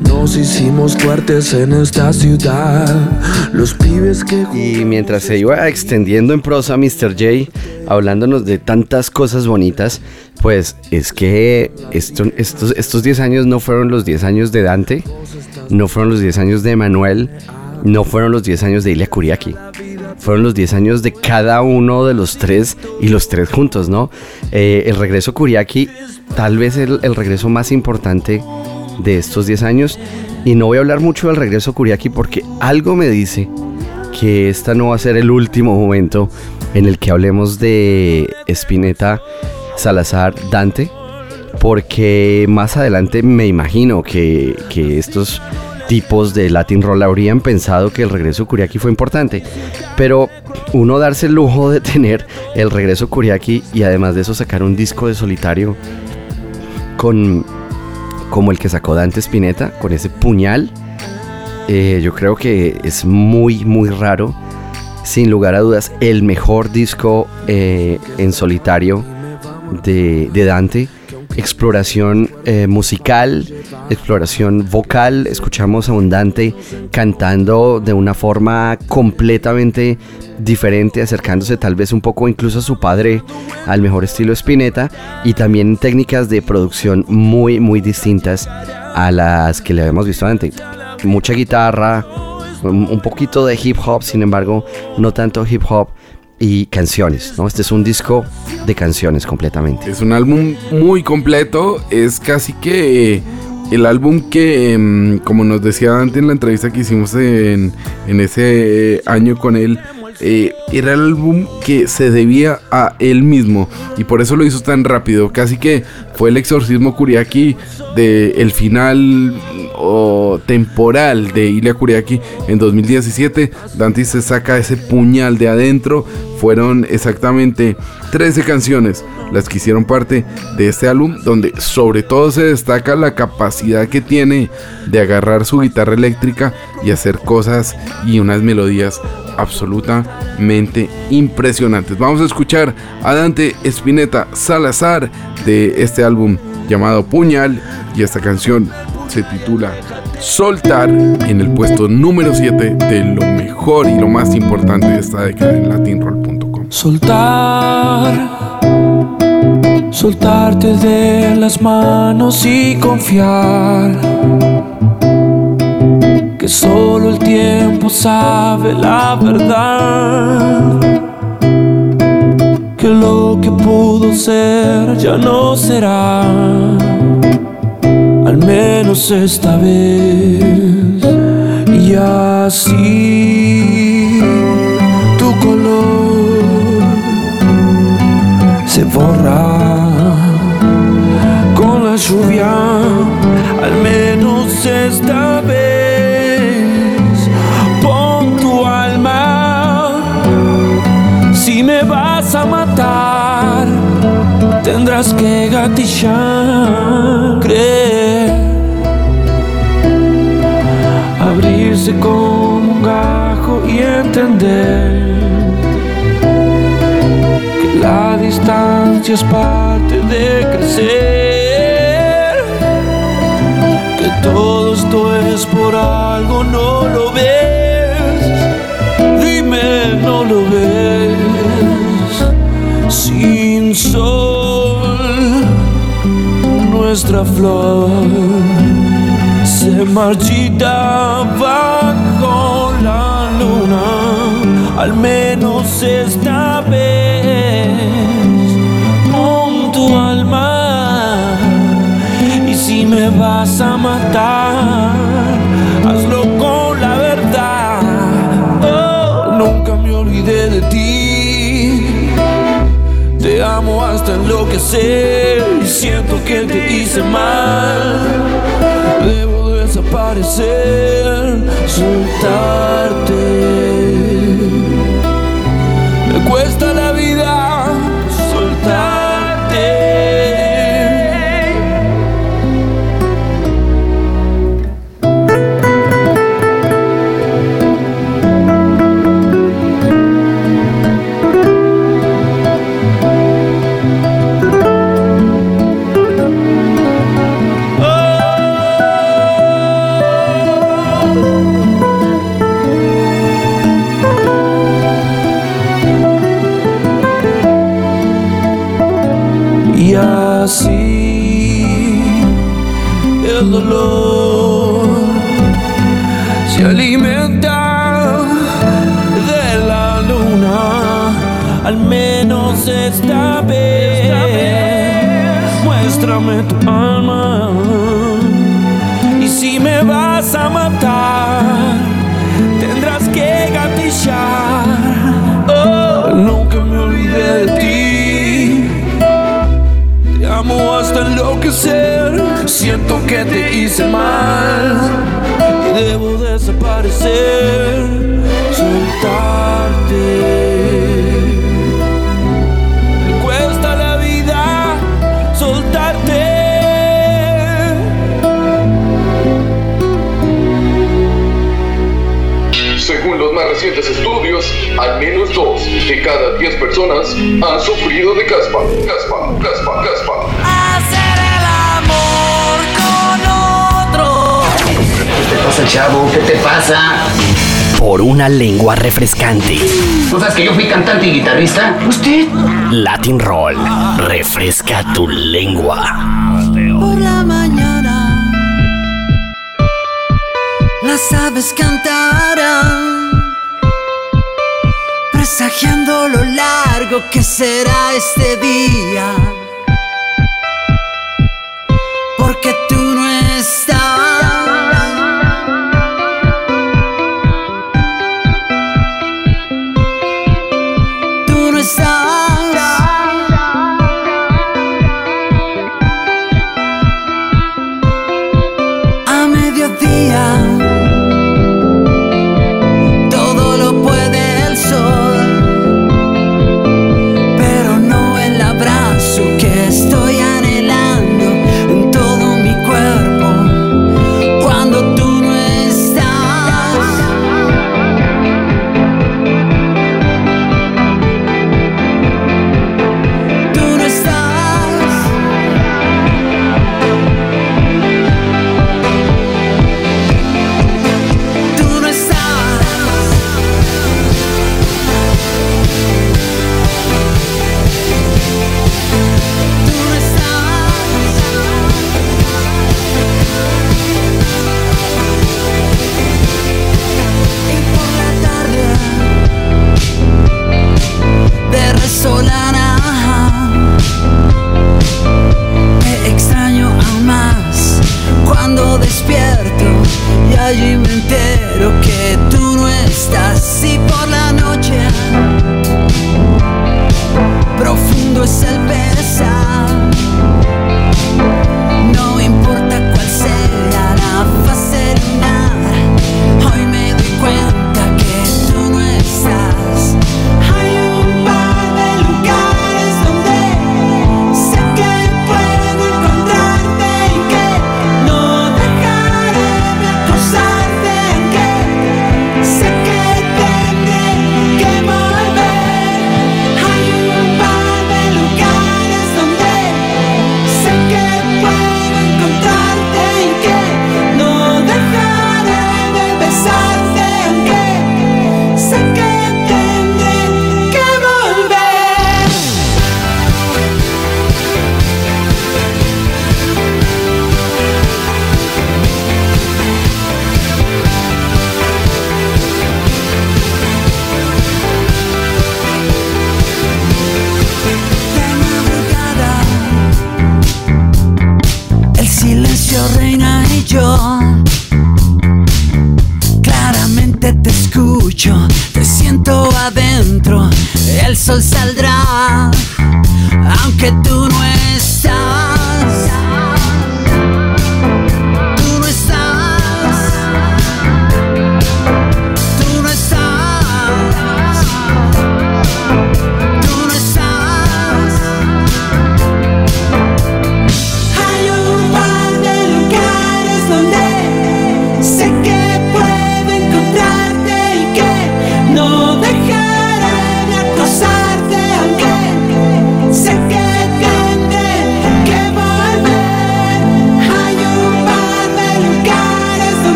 [SPEAKER 17] Nos hicimos fuertes en esta ciudad. Los pibes que
[SPEAKER 7] Y mientras se iba extendiendo en prosa Mr. J, hablándonos de tantas cosas bonitas, pues es que esto- estos, estos 10 años no fueron los 10 años de Dante, no fueron los 10 años de Manuel, no fueron los 10 años de Ilia Kuriaki. Fueron los 10 años de cada uno de los tres y los tres juntos, ¿no? Eh, el regreso Kuriaki, tal vez el, el regreso más importante de estos 10 años. Y no voy a hablar mucho del regreso Kuriaki porque algo me dice que esta no va a ser el último momento en el que hablemos de Spinetta, Salazar, Dante, porque más adelante me imagino que, que estos tipos de Latin Roll habrían pensado que el regreso Kuriaki fue importante, pero uno darse el lujo de tener el regreso Kuriaki y además de eso sacar un disco de solitario con como el que sacó Dante Spinetta, con ese puñal, eh, yo creo que es muy, muy raro. Sin lugar a dudas, el mejor disco eh, en solitario de, de Dante. Exploración eh, musical, exploración vocal. Escuchamos a cantando de una forma completamente diferente, acercándose tal vez un poco incluso a su padre, al mejor estilo Spinetta, y también técnicas de producción muy, muy distintas a las que le habíamos visto antes. Mucha guitarra, un un poquito de hip hop, sin embargo, no tanto hip hop y canciones, ¿no? Este es un disco de canciones completamente.
[SPEAKER 6] Es un álbum muy completo, es casi que el álbum que, em, como nos decía Dante en la entrevista que hicimos en, en ese año con él, eh, era el álbum que se debía a él mismo y por eso lo hizo tan rápido. Casi que fue el exorcismo Kuriaki de el final o temporal de Ilya Kuriaki en 2017. Dante se saca ese puñal de adentro. Fueron exactamente 13 canciones las que hicieron parte de este álbum, donde sobre todo se destaca la capacidad que tiene de agarrar su guitarra eléctrica y hacer cosas y unas melodías absolutamente impresionantes. Vamos a escuchar a Dante Spinetta Salazar de este álbum llamado Puñal y esta canción se titula Soltar en el puesto número 7 de lo mejor y lo más importante de esta década en latinroll.com.
[SPEAKER 8] Soltar, soltarte de las manos y confiar que solo el tiempo sabe la verdad. Que lo que pudo ser ya no será, al menos esta vez. Y así tu color se borra con la lluvia, al menos esta vez. Pon tu alma, si me vas a matar, tendrás que gatillar, abrirse como un gajo y entender que la distancia es parte de crecer, que todo esto es por algo, no lo ves, dime, no lo ves, sin sol, nuestra flor se marchita bajo la luna, al menos esta vez. Pon tu alma y si me vas a matar, hazlo con la verdad. Oh, nunca me olvidé de ti. Te amo hasta enloquecer y siento que te hice mal. Desaparecer, soltarte.
[SPEAKER 18] Menos dos de cada diez personas han sufrido de caspa. Caspa, caspa, caspa.
[SPEAKER 8] Hacer el amor con otro.
[SPEAKER 2] ¿Qué te pasa, chavo? ¿Qué te pasa? Por una lengua refrescante.
[SPEAKER 19] ¿Tú sabes que yo fui cantante y guitarrista? ¿Usted?
[SPEAKER 2] Latin Roll. Refresca tu lengua.
[SPEAKER 20] Por la mañana las aves cantarán, presagiando lo largo que será este día.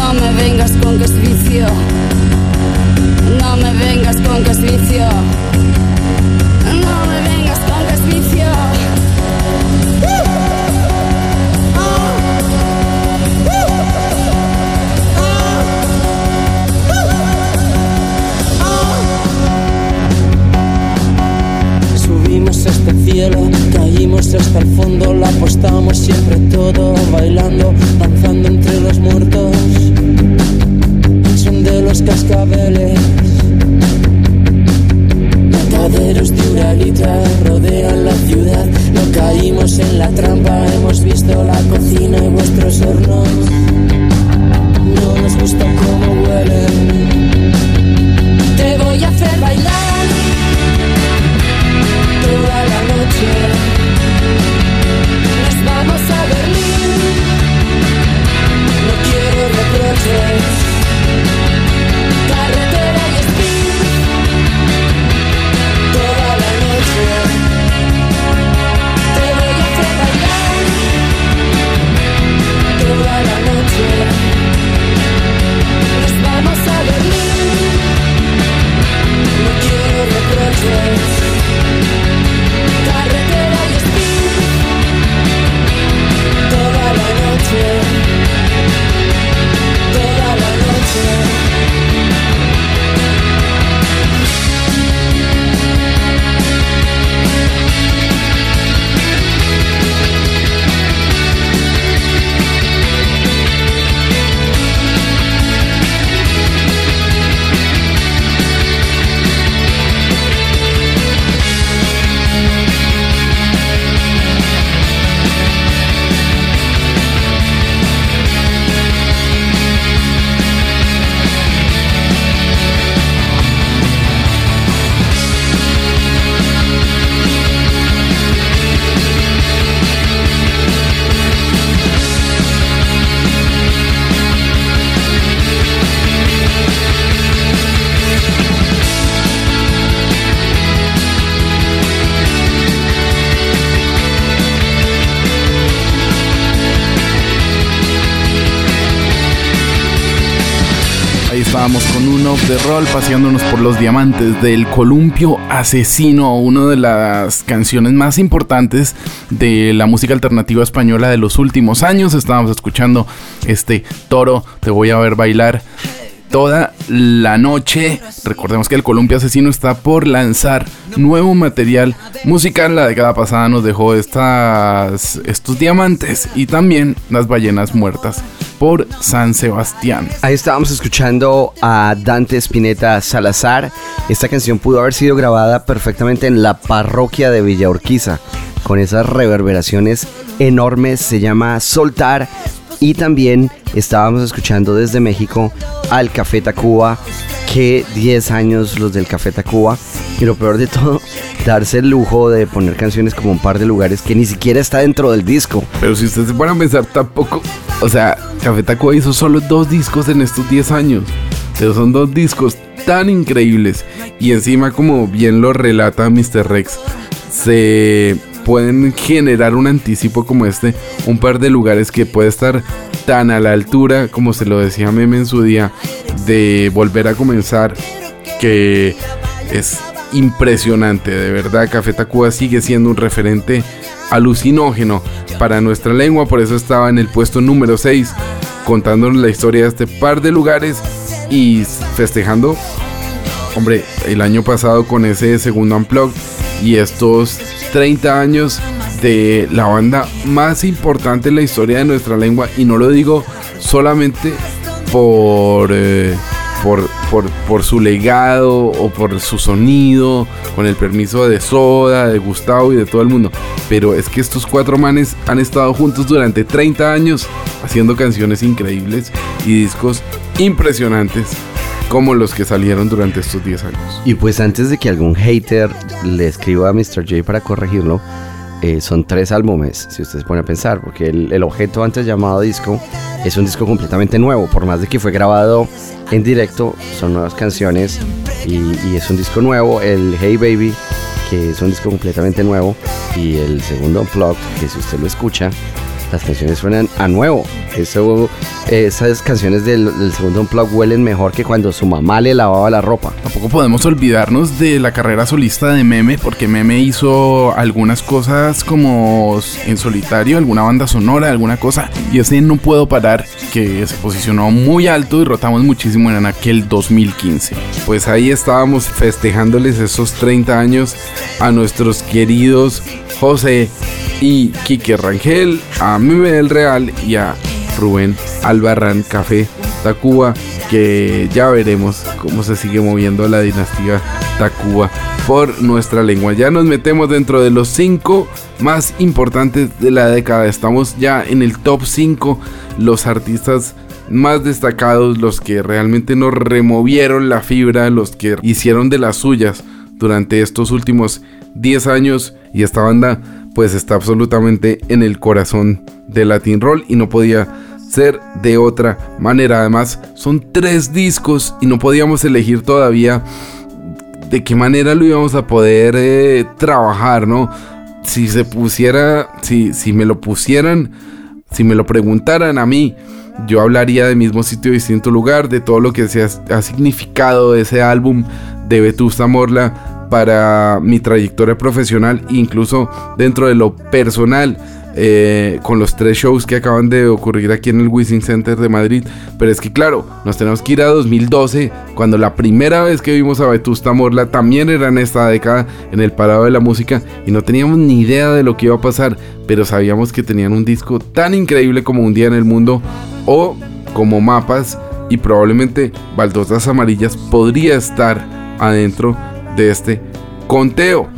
[SPEAKER 20] No
[SPEAKER 21] me vengas con que es vicio. No me vengas con que es vicio. No me vengas con que es vicio.
[SPEAKER 22] Hasta el fondo, la apostamos siempre todo, bailando, danzando entre los muertos. Son de los cascabeles. Mataderos de Uralita rodean la ciudad. No caímos en la trampa, hemos visto la cocina y vuestros hornos. No nos gusta cómo huelen. Te voy a hacer bailar toda la noche. Nos vamos a
[SPEAKER 6] de roll paseándonos por los diamantes del columpio asesino, una de las canciones más importantes de la música alternativa española de los últimos años. Estábamos escuchando este toro, te voy a ver bailar toda la noche. Recordemos que el Columpio Asesino está por lanzar nuevo material musical. La década pasada nos dejó estas, estos diamantes y también las ballenas muertas por San Sebastián.
[SPEAKER 7] Ahí estábamos escuchando a Dante Spinetta Salazar. Esta canción pudo haber sido grabada perfectamente en la parroquia de Villa Urquiza, con esas reverberaciones enormes. Se llama Soltar. Y también estábamos escuchando desde México al Café Tacuba, que 10 años los del Café Tacuba. Y lo peor de todo, darse el lujo de poner canciones como un par de lugares que ni siquiera está dentro del disco.
[SPEAKER 6] Pero si ustedes se van a pensar tampoco, o sea, Café Tacuba hizo solo dos discos en estos 10 años. Pero son dos discos tan increíbles. Y encima, como bien lo relata Mr. Rex, se pueden generar un anticipo como este, un par de lugares que puede estar tan a la altura, como se lo decía Meme en su día, de volver a comenzar, que es impresionante, de verdad, Café Tacuba sigue siendo un referente alucinógeno para nuestra lengua, por eso estaba en el puesto número 6 contándonos la historia de este par de lugares y festejando, hombre, el año pasado con ese segundo Unplugged y estos 30 años de la banda más importante en la historia de nuestra lengua y no lo digo solamente por, eh, por, por, por su legado o por su sonido, con el permiso de Soda, de Gustavo y de todo el mundo. Pero es que estos cuatro manes han estado juntos durante 30 años haciendo canciones increíbles y discos impresionantes como los que salieron durante estos 10 años.
[SPEAKER 7] Y pues antes de que algún hater le escriba a Mr. J para corregirlo, eh, son tres álbumes, si ustedes ponen a pensar, porque el, objeto antes llamado disco es un disco completamente nuevo, por más de que fue grabado en directo, son nuevas canciones y, y es un disco nuevo, el Hey Baby, que es un disco completamente nuevo, y el segundo Unplugged, que si usted lo escucha, las canciones suenan a nuevo. Eso, eh, esas canciones del, del segundo Unplugged huelen mejor que cuando su mamá le lavaba la ropa.
[SPEAKER 23] Tampoco podemos olvidarnos de la carrera solista de Meme, porque Meme hizo algunas cosas como en solitario, alguna banda sonora, alguna cosa. Y ese No Puedo Parar, que se posicionó muy alto y rotamos muchísimo en aquel 2015.
[SPEAKER 6] Pues ahí estábamos festejándoles esos 30 años a nuestros queridos José y Quique Rangel, a Meme del Real y a Rubén Albarrán Café Tacuba, que ya veremos cómo se sigue moviendo la dinastía Tacuba por nuestra lengua. Ya nos metemos dentro de los cinco más importantes de la década. Estamos ya en el top 5, los artistas más destacados, los que realmente nos removieron la fibra, los que hicieron de las suyas durante estos últimos 10 años y esta banda pues está absolutamente en el corazón de Latin Roll y no podía ser de otra manera. Además, son tres discos y no podíamos elegir todavía de qué manera lo íbamos a poder eh, trabajar, ¿no? Si se pusiera, si, si me lo pusieran, si me lo preguntaran a mí, yo hablaría de mismo sitio, distinto lugar, de todo lo que se ha, ha significado ese álbum de Vetusta Morla para mi trayectoria profesional, incluso dentro de lo personal, eh, con los tres shows que acaban de ocurrir aquí en el Wishing Center de Madrid. Pero es que claro, nos tenemos que ir a 2012, cuando la primera vez que vimos a Vetusta Morla también era en esta década, en el parado de la música, y no teníamos ni idea de lo que iba a pasar, pero sabíamos que tenían un disco tan increíble como Un Día en el Mundo o como Mapas, y probablemente Baldosas Amarillas podría estar adentro de este conteo.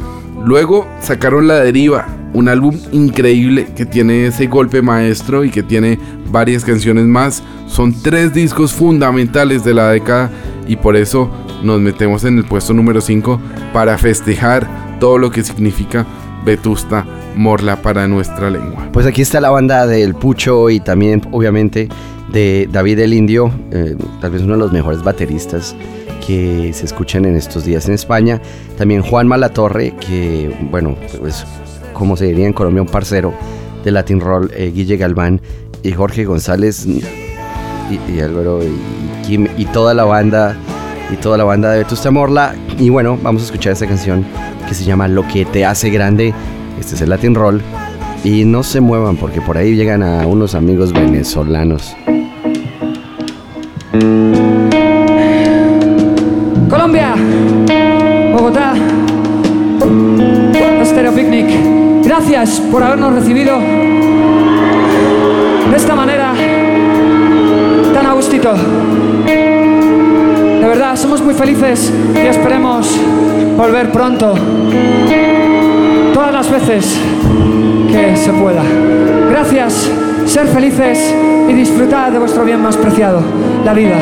[SPEAKER 6] Luego sacaron La Deriva, un álbum increíble que tiene ese golpe maestro y que tiene varias canciones más. Son tres discos fundamentales de la década y por eso nos metemos en el puesto número 5 para festejar todo lo que significa Vetusta Morla para nuestra lengua.
[SPEAKER 7] Pues aquí está la banda del Pucho y también obviamente de David el Indio, eh, tal vez uno de los mejores bateristas que se escuchan en estos días en España. También Juan Malatorre, que bueno, pues como se diría en Colombia, un parcero de Latin Roll, eh, Guille Galván y Jorge González y, y Álvaro y, Kim y toda la banda y toda la banda de Vetusta Morla. Y bueno, vamos a escuchar esta canción que se llama Lo que te hace grande. Este es el Latin Roll. Y no se muevan porque por ahí llegan a unos amigos venezolanos.
[SPEAKER 24] Gracias por habernos recibido de esta manera tan a gustito. De verdad, somos muy felices y esperemos volver pronto. Todas las veces que se pueda. Gracias, ser felices y disfrutar de vuestro bien más preciado, la vida.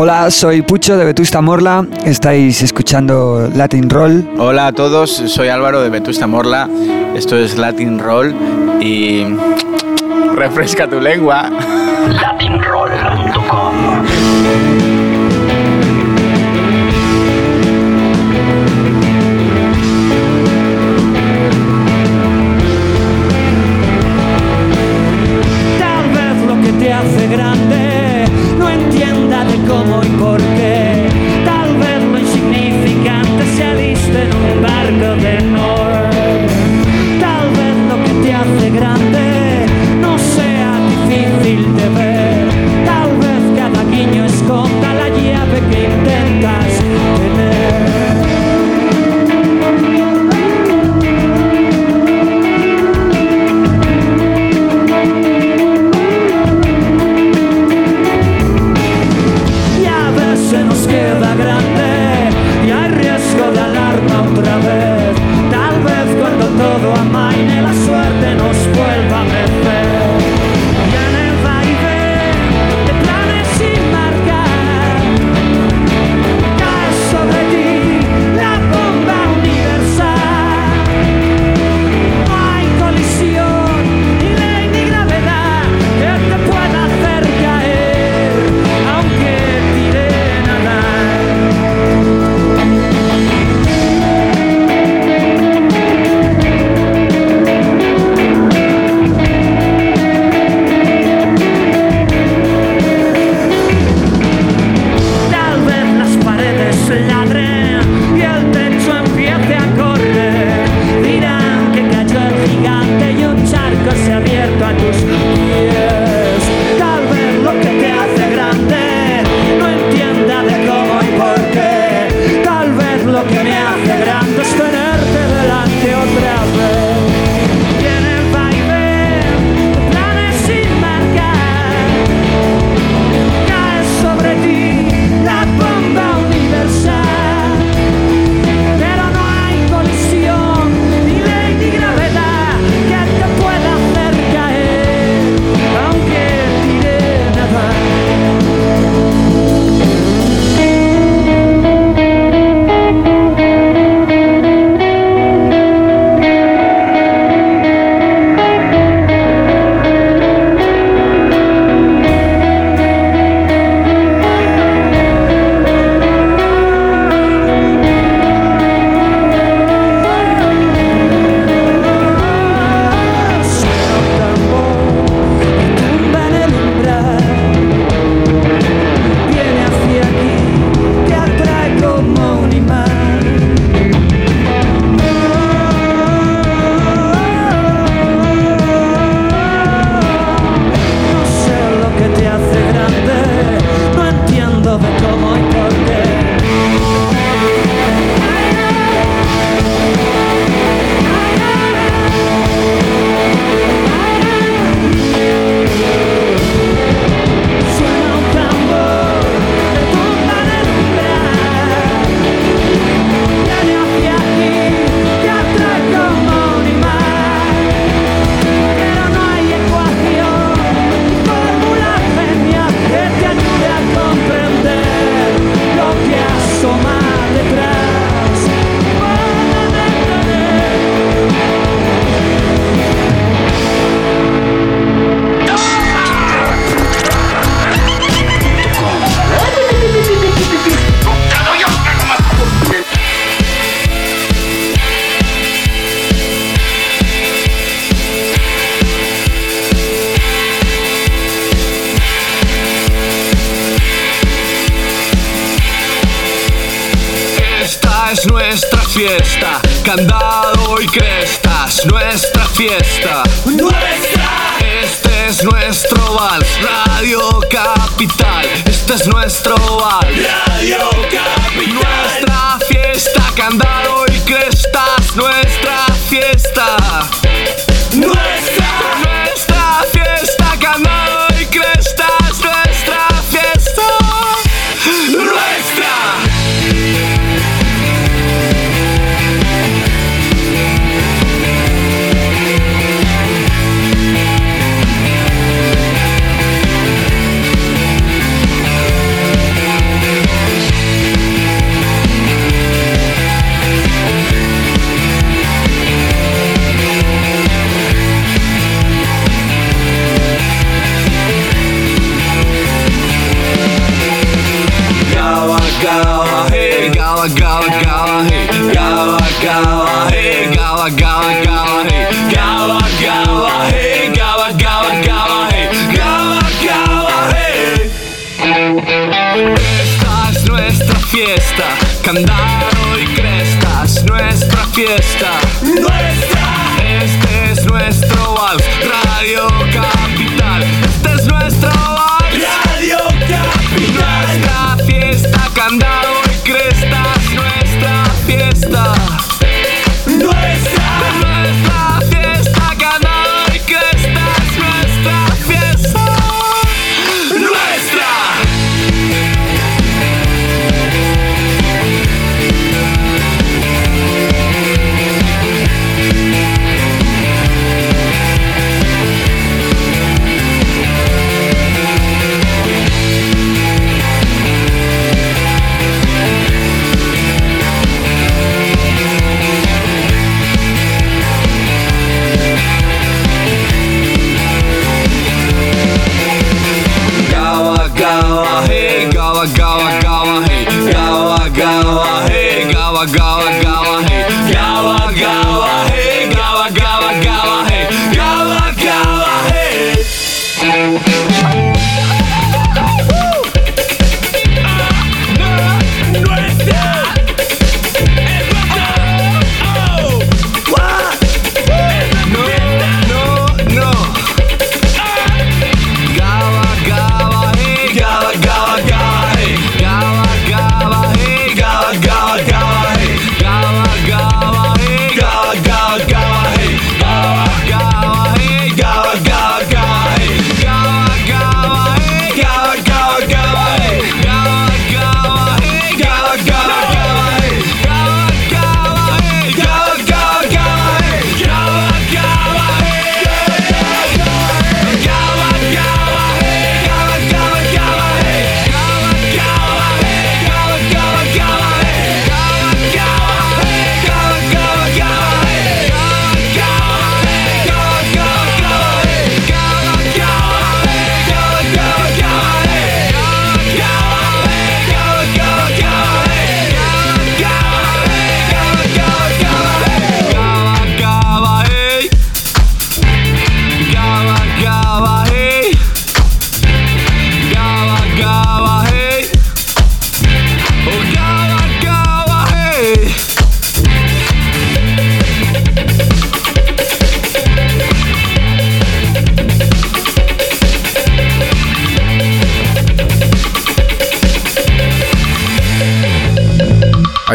[SPEAKER 25] Hola, soy Pucho de Vetusta Morla. Estáis escuchando Latin Roll.
[SPEAKER 26] Hola a todos, soy Álvaro de Vetusta Morla. Esto es Latin Roll y refresca tu lengua.
[SPEAKER 27] fiesta, candado y crestas, nuestra fiesta. Nuestra. Este es nuestro vals, Radio Capital. Este es nuestro vals, Radio Capital. Nuestra fiesta, candado y candado y crestas, nuestra fiesta.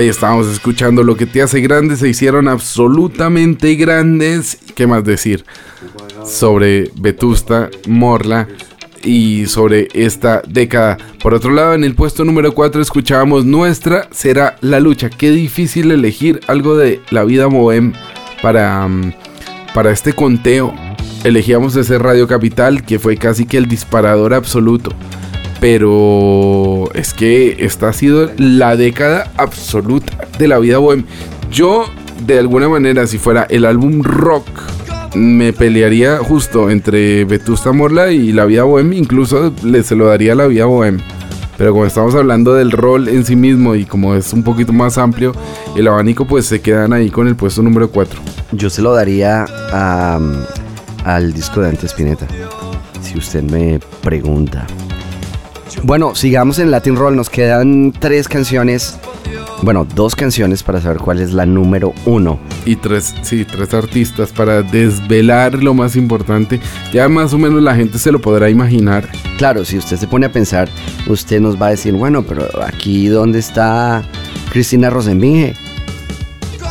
[SPEAKER 6] Estábamos escuchando lo que te hace grande. Se hicieron absolutamente grandes. ¿Qué más decir? Sobre Vetusta Morla y sobre esta década. Por otro lado, en el puesto número 4 escuchábamos Nuestra será la lucha. Qué difícil elegir algo de la vida Moem para, mm, para este conteo. Elegíamos ese Radio Capital que fue casi que el disparador absoluto. Pero es que esta ha sido la década absoluta de la vida bohem. Yo, de alguna manera, si fuera el álbum rock, me pelearía justo entre Vetusta Morla y la vida bohem. Incluso le se lo daría a la vida bohem. Pero como estamos hablando del rol en sí mismo y como es un poquito más amplio, el abanico pues se quedan ahí con el puesto número 4.
[SPEAKER 7] Yo se lo daría a, al disco de Ante Spinetta, si usted me pregunta. Bueno, sigamos en Latin Roll, nos quedan tres canciones bueno, dos canciones para saber cuál es la número uno.
[SPEAKER 6] Y tres, sí, tres artistas para desvelar lo más importante. Ya más o menos la gente se lo podrá imaginar.
[SPEAKER 7] Claro, si usted se pone a pensar, usted nos va a decir, bueno, pero aquí dónde está Cristina Rosenbinge.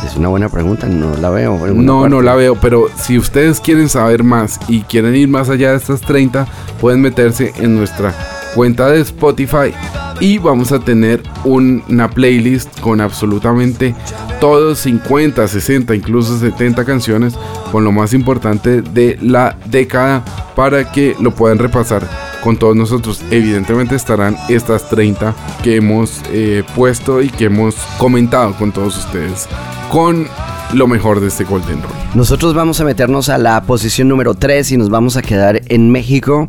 [SPEAKER 7] Es una buena pregunta, no la veo.
[SPEAKER 6] No, no la veo, pero si ustedes quieren saber más y quieren ir más allá de estas 30, pueden meterse en nuestra cuenta de Spotify y vamos a tener un- una playlist con absolutamente todos 50, 60, incluso 70 canciones con lo más importante de la década para que lo puedan repasar con todos nosotros. Evidentemente estarán estas 30 que hemos eh, puesto y que hemos comentado con todos ustedes con lo mejor de este Golden Roll.
[SPEAKER 7] Nosotros vamos a meternos a la posición número 3 y nos vamos a quedar en México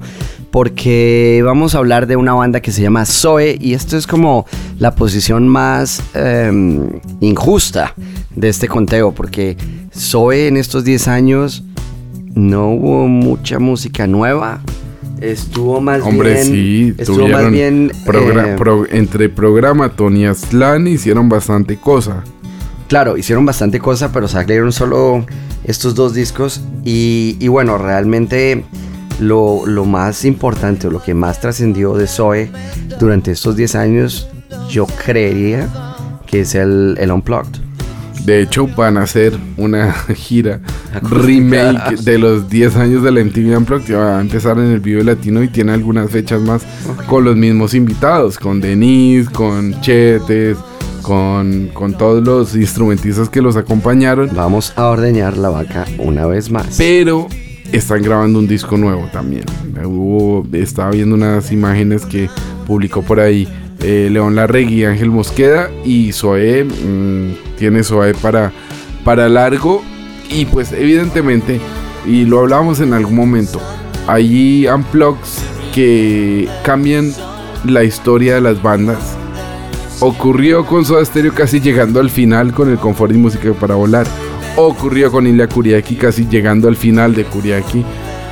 [SPEAKER 7] porque vamos a hablar de una banda que se llama Zoe y esto es como la posición más em, injusta de este conteo porque Zoe en estos 10 años no hubo mucha música nueva. Estuvo más
[SPEAKER 6] Hombre,
[SPEAKER 7] bien.
[SPEAKER 6] sí,
[SPEAKER 7] estuvo
[SPEAKER 6] tuvieron
[SPEAKER 7] más bien. eh,
[SPEAKER 6] pro- entre programa Tony Aslan hicieron bastante cosa.
[SPEAKER 7] Claro, hicieron bastante cosa, pero salieron solo estos dos discos. Y, y bueno, realmente lo, lo más importante o lo que más trascendió de Zoe durante estos 10 años, yo creería que es el, el Unplugged.
[SPEAKER 6] De hecho, van a hacer una gira remake de los 10 años de la MTV Unplugged. Ya va a empezar en el Vive Latino y tiene algunas fechas más con los mismos invitados, con Denise, con Chetes, con, con todos los instrumentistas que los acompañaron.
[SPEAKER 7] Vamos a ordeñar la vaca una vez más.
[SPEAKER 6] Pero están grabando un disco nuevo también. Hubo, estaba viendo unas imágenes que publicó por ahí eh, León Larregui Ángel Mosqueda y Zoé mm, tiene Zoé para, para largo y pues evidentemente y lo hablábamos en algún momento hay unplugs que cambian la historia de las bandas ocurrió con Soda Stereo casi llegando al final con el confort y música para volar. Ocurrió con Ilya Kuriaki casi llegando al final de Kuriaki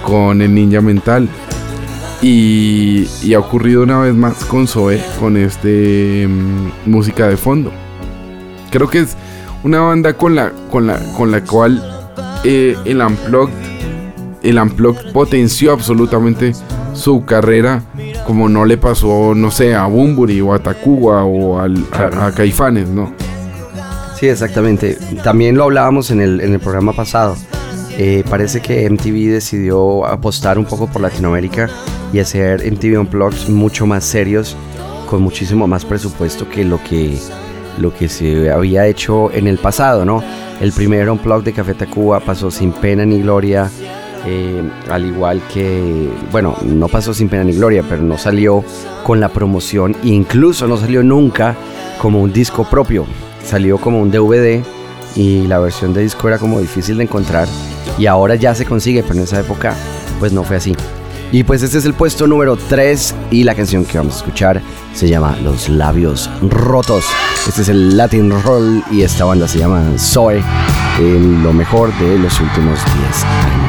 [SPEAKER 6] con el Ninja Mental. Y, y ha ocurrido una vez más con Zoe con este mm, música de fondo. Creo que es una banda con la con la con la cual eh, el Unplugged el Unplugged potenció absolutamente su carrera como no le pasó no sé a Bumburi o a Tacuba o al- a- a Caifanes no
[SPEAKER 7] Sí, exactamente. También lo hablábamos en el, en el programa pasado. Eh, parece que MTV decidió apostar un poco por Latinoamérica y hacer MTV Unplugged mucho más serios, con muchísimo más presupuesto que lo que, lo que se había hecho en el pasado, ¿no? El primer Unplugged de Café Tacuba pasó sin pena ni gloria, eh, al igual que, bueno, no pasó sin pena ni gloria, pero no salió con la promoción, incluso no salió nunca como un disco propio, salió como un DVD y la versión de disco era como difícil de encontrar y ahora ya se consigue, pero en esa época pues no fue así. Y pues este es el puesto número 3 y la canción que vamos a escuchar se llama Los labios rotos. Este es el Latin Roll y esta banda se llama Zoe, en lo mejor de los últimos 10 años.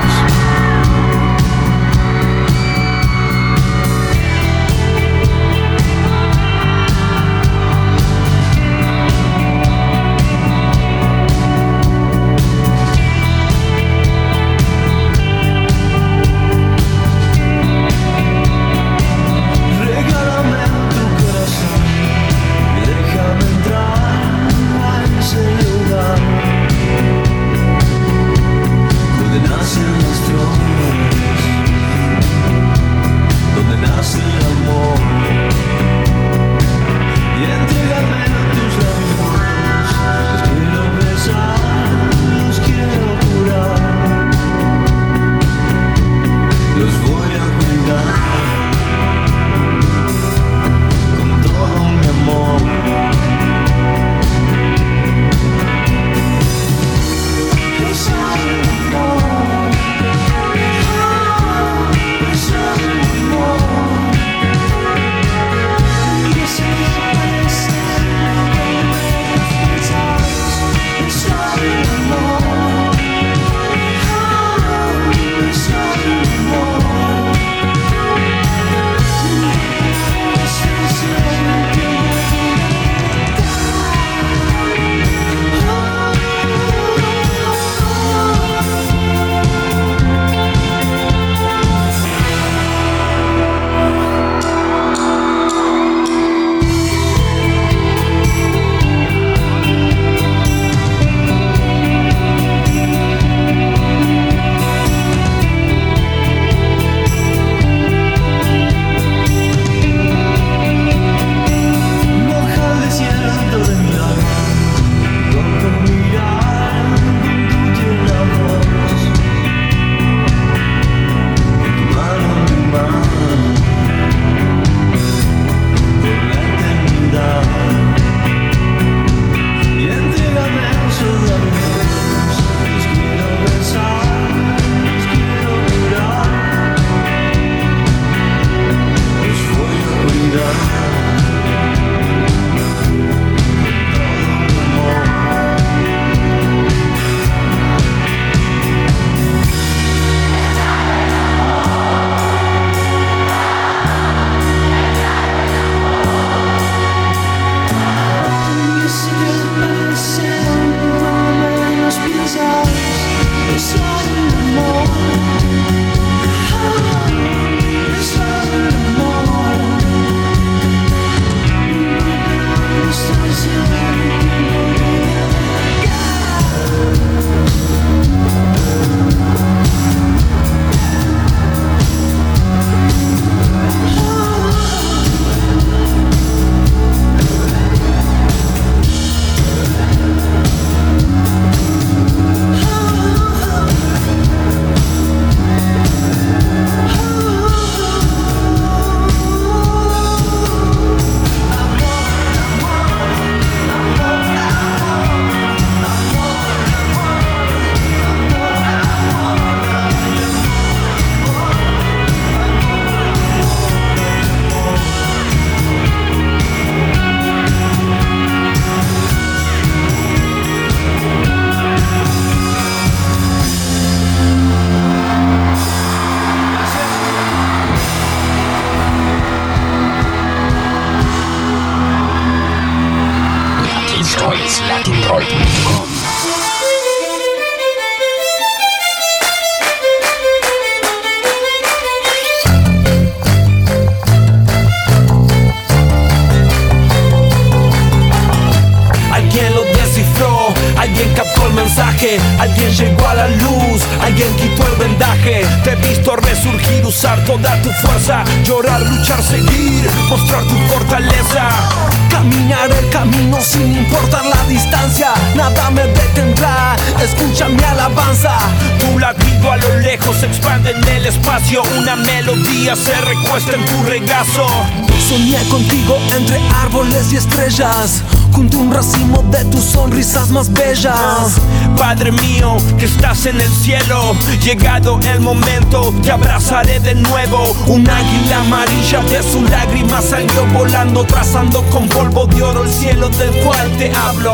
[SPEAKER 8] Padre mío, que estás en el cielo, llegado el momento, te abrazaré de nuevo. Un águila amarilla de su lágrima salió volando, trazando con polvo de oro el cielo del cual te hablo.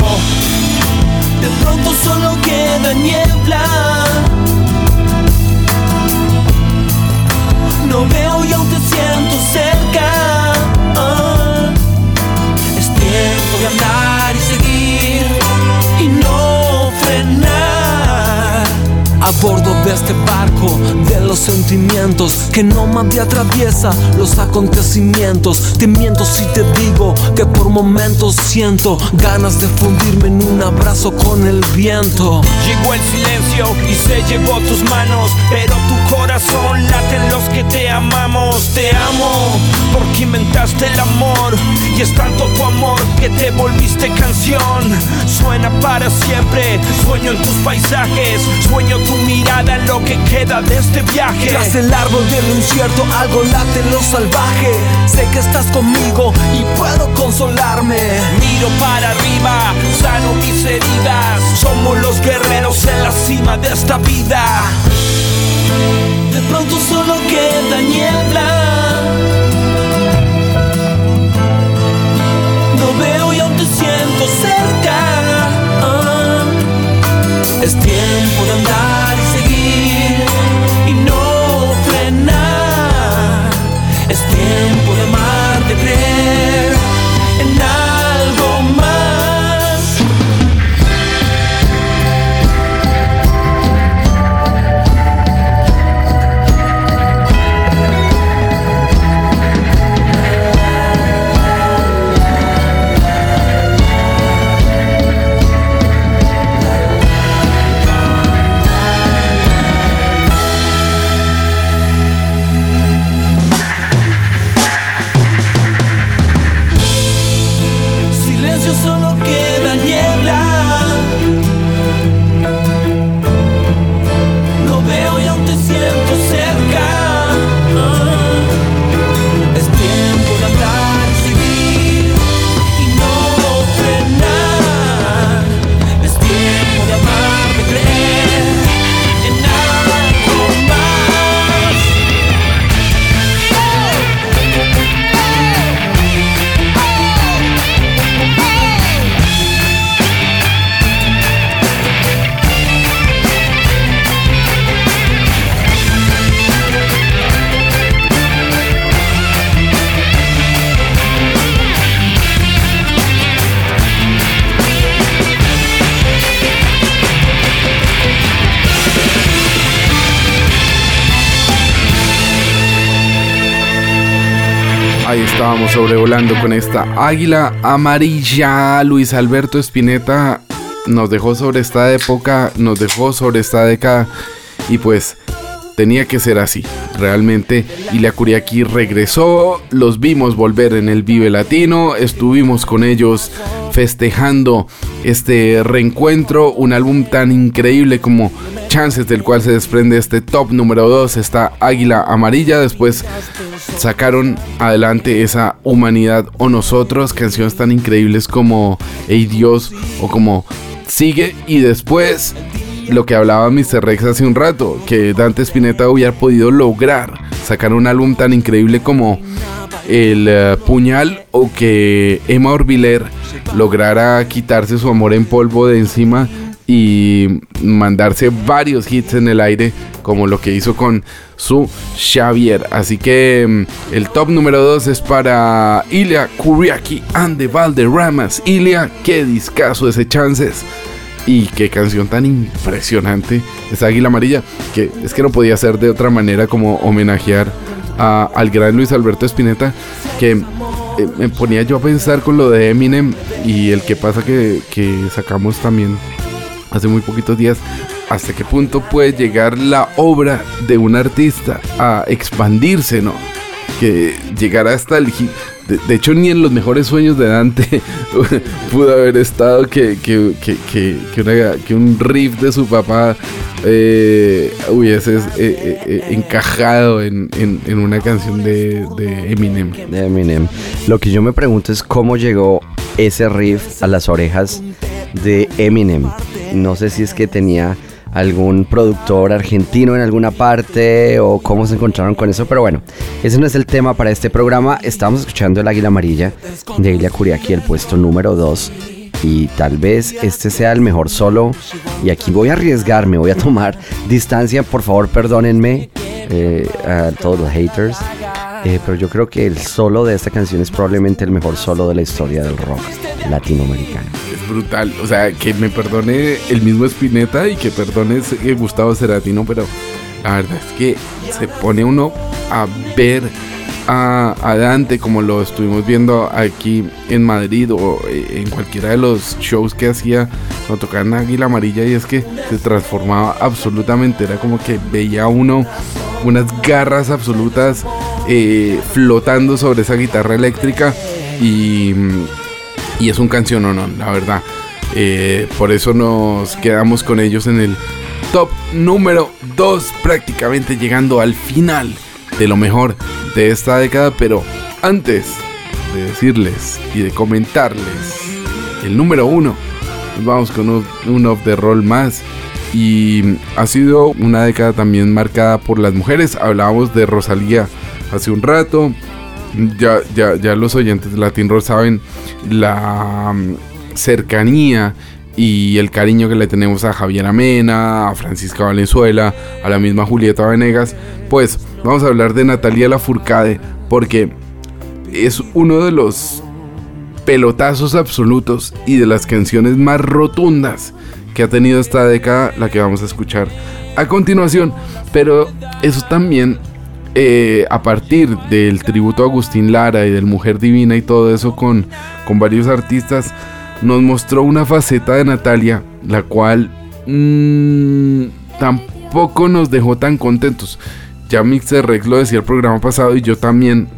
[SPEAKER 8] De pronto solo queda niebla. No veo y aún te siento cerca. Es tiempo de andar A bordo de este barco de los sentimientos que no me atraviesa los acontecimientos. Te miento si te digo que por momentos siento ganas de fundirme en un abrazo con el viento. Llegó el silencio y se llevó tus manos, pero tu corazón late en los que te amamos. Te amo porque inventaste el amor y es tanto tu amor que te volviste canción. Suena para siempre, sueño en tus paisajes, sueño tu mirada en lo que queda de este viaje. Tras el árbol del incierto algo late en lo salvaje. Sé que estás conmigo y puedo consolarme. Miro para arriba, sano mis heridas. Somos los guerreros en la cima de esta vida. De pronto solo queda niebla. Es tiempo de andar y seguir y no frenar. Es tiempo de
[SPEAKER 6] estábamos sobrevolando con esta águila amarilla. Luis Alberto Spinetta nos dejó sobre esta época, nos dejó sobre esta década y pues tenía que ser así, realmente. Ilia Kuriaki regresó, los vimos volver en el Vive Latino, estuvimos con ellos festejando este reencuentro, un álbum tan increíble como Del cual se desprende este top número 2, esta Águila Amarilla, después sacaron adelante esa humanidad o nosotros, canciones tan increíbles como Ey Dios o como Sigue y después lo que hablaba Mr. Rex hace un rato, que Dante Spinetta hubiera podido lograr sacar un álbum tan increíble como El eh, Puñal o que Emma Orbiler lograra quitarse su amor en polvo de encima y mandarse varios hits en el aire como lo que hizo con su Xavier. Así que mm, el top número 2 es para Ilya Kuriaki and the Valderramas. Ilya, qué discazo ese chances. Y qué canción tan impresionante. Esa águila amarilla. Que es que no podía ser de otra manera como homenajear a- al gran Luis Alberto Spinetta. Que eh, me ponía yo a pensar con lo de Eminem. Y el que pasa que, que sacamos también hace muy poquitos días. ¿Hasta qué punto puede llegar la obra de un artista a expandirse, no? Que llegar hasta el... De, hecho, ni en los mejores sueños de Dante pudo haber estado que, que, que, que, un riff de su papá eh, hubiese eh, eh, eh, encajado en, en- en una canción de, de Eminem.
[SPEAKER 7] de Eminem. Lo que yo me pregunto es cómo llegó ese riff a las orejas de Eminem. No sé si es que tenía algún productor argentino en alguna parte o cómo se encontraron con eso, pero bueno, ese no es el tema para este programa. Estamos escuchando El Águila Amarilla de Ilya Kuriaki, el puesto número 2. Y tal vez este sea el mejor solo. Y aquí voy a arriesgarme, voy a tomar distancia. Por favor, perdónenme eh, a todos los haters. Eh, pero yo creo que el solo de esta canción es probablemente el mejor solo de la historia del rock latinoamericano.
[SPEAKER 6] Brutal. O sea, que me perdone el mismo Spinetta y que perdone ese- Gustavo Ceratino, pero la verdad es que se pone uno a ver a, a Dante como lo estuvimos viendo aquí en Madrid o eh, en cualquiera de los shows que hacía cuando tocaban Águila Amarilla y es que se transformaba absolutamente. Era como que veía uno unas garras absolutas eh, flotando sobre esa guitarra eléctrica y, y es un canción no, la verdad. Eh, por eso nos quedamos con ellos en el top número 2, prácticamente llegando al final de lo mejor de esta década. Pero antes de decirles y de comentarles el número 1, nos vamos con un, un off the roll más. Y ha sido una década también marcada por las mujeres. Hablábamos de Rosalía hace un rato. Ya, ya, ya los oyentes de Latin Roll saben la mm, cercanía y el cariño que le tenemos a Javier Amena, a Francisca Valenzuela, a la misma Julieta Venegas. Pues vamos a hablar de Natalia Lafourcade porque es uno de los pelotazos absolutos y de las canciones más rotundas que ha tenido esta década, la que vamos a escuchar a continuación. Pero eso también, eh, a partir del tributo a Agustín Lara y del Mujer Divina y todo eso con, con varios artistas, nos mostró una faceta de Natalia, la cual mm, tampoco nos dejó tan contentos. Ya Mixer Rex lo decía el programa pasado y yo también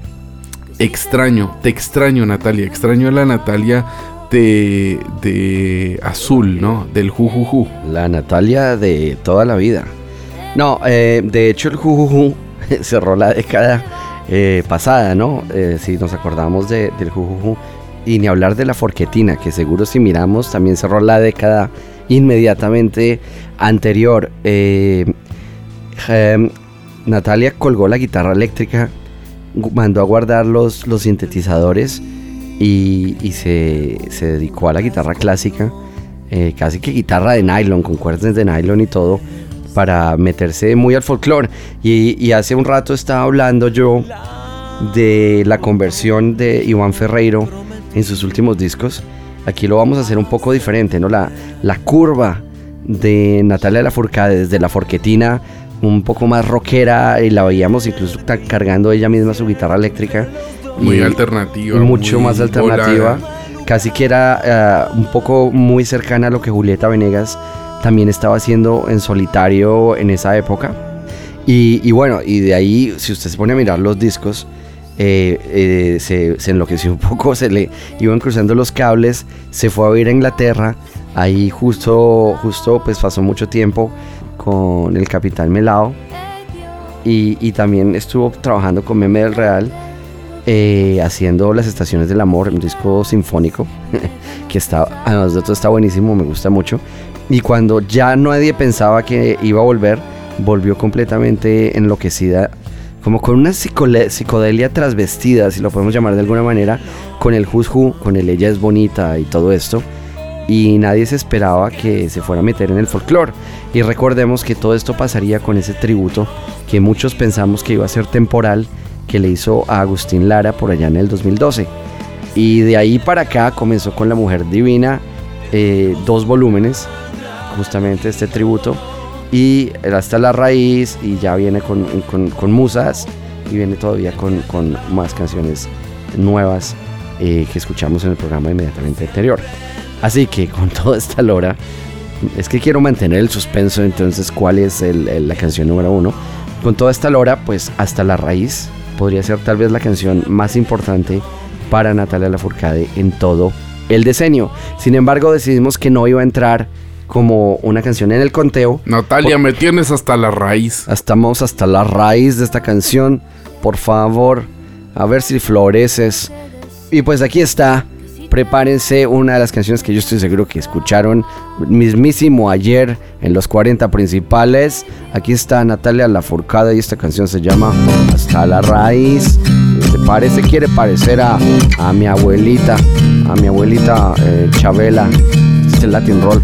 [SPEAKER 6] extraño, te extraño Natalia, extraño a la Natalia de, de azul, ¿no? Del jujuju.
[SPEAKER 7] La Natalia de toda la vida. No, eh, de hecho el Jujuju cerró la década eh, pasada, ¿no? Eh, si nos acordamos de- del Jujuju. Y ni hablar de la Forquetina, que seguro si miramos también cerró la década inmediatamente anterior. Eh, Natalia colgó la guitarra eléctrica, mandó a guardar los, los sintetizadores y, y se, se dedicó a la guitarra clásica, casi que guitarra de nylon, con cuerdas de nylon y todo, para meterse muy al folclore. Y, y hace un rato estaba hablando yo de la conversión de Iván Ferreiro en sus últimos discos. Aquí lo vamos a hacer un poco diferente, ¿no? La, la curva de Natalia Lafourcade desde la forquetina un poco más rockera y la veíamos incluso cargando ella misma su guitarra eléctrica.
[SPEAKER 6] Muy
[SPEAKER 7] Y-
[SPEAKER 6] alternativa,
[SPEAKER 7] mucho
[SPEAKER 6] muy
[SPEAKER 7] más alternativa. Casi que era eh, un poco muy cercana a lo que Julieta Venegas también estaba haciendo en solitario en esa época. Y, y bueno, y de ahí, si usted se pone a mirar los discos, eh, eh, se, se enloqueció un poco, se le iban cruzando los cables, se fue a vivir a Inglaterra, ahí justo, justo pues pasó mucho tiempo con el Capitán Melao y, y también estuvo trabajando con Meme del Real, eh, haciendo Las Estaciones del Amor, un disco sinfónico, que está, además de todo está buenísimo, me gusta mucho. Y cuando ya nadie pensaba que iba a volver, volvió completamente enloquecida, como con una psicodelia trasvestida, si lo podemos llamar de alguna manera, con el Who, con el Ella es bonita y todo esto. y nadie se esperaba que se fuera a meter en el folclore. Y recordemos que todo esto pasaría con ese tributo que muchos pensamos que iba a ser temporal que le hizo a Agustín Lara por allá en el 2012. Y de ahí para acá comenzó con La Mujer Divina, eh, dos volúmenes, justamente este tributo, y hasta la raíz, y ya viene con, con- musas, y viene todavía con, con más canciones nuevas eh, que escuchamos en el programa inmediatamente anterior. Así que con toda esta lora, es que quiero mantener el suspenso, entonces, ¿cuál es la canción número uno? Con toda esta lora, pues hasta la raíz podría ser tal vez la canción más importante para Natalia Lafourcade en todo el diseño. Sin embargo, decidimos que no iba a entrar como una canción en el conteo.
[SPEAKER 23] Natalia, me tienes hasta la raíz.
[SPEAKER 7] Estamos hasta la raíz de esta canción. Por favor, a ver si floreces. Y pues aquí está. Prepárense una de las canciones que yo estoy seguro que escucharon mismísimo ayer en los 40 principales. Aquí está Natalia Lafourcade y esta canción se llama Hasta la raíz. Se parece, quiere parecer a, a mi abuelita, a mi abuelita eh, Chabela. Este Latin Roll.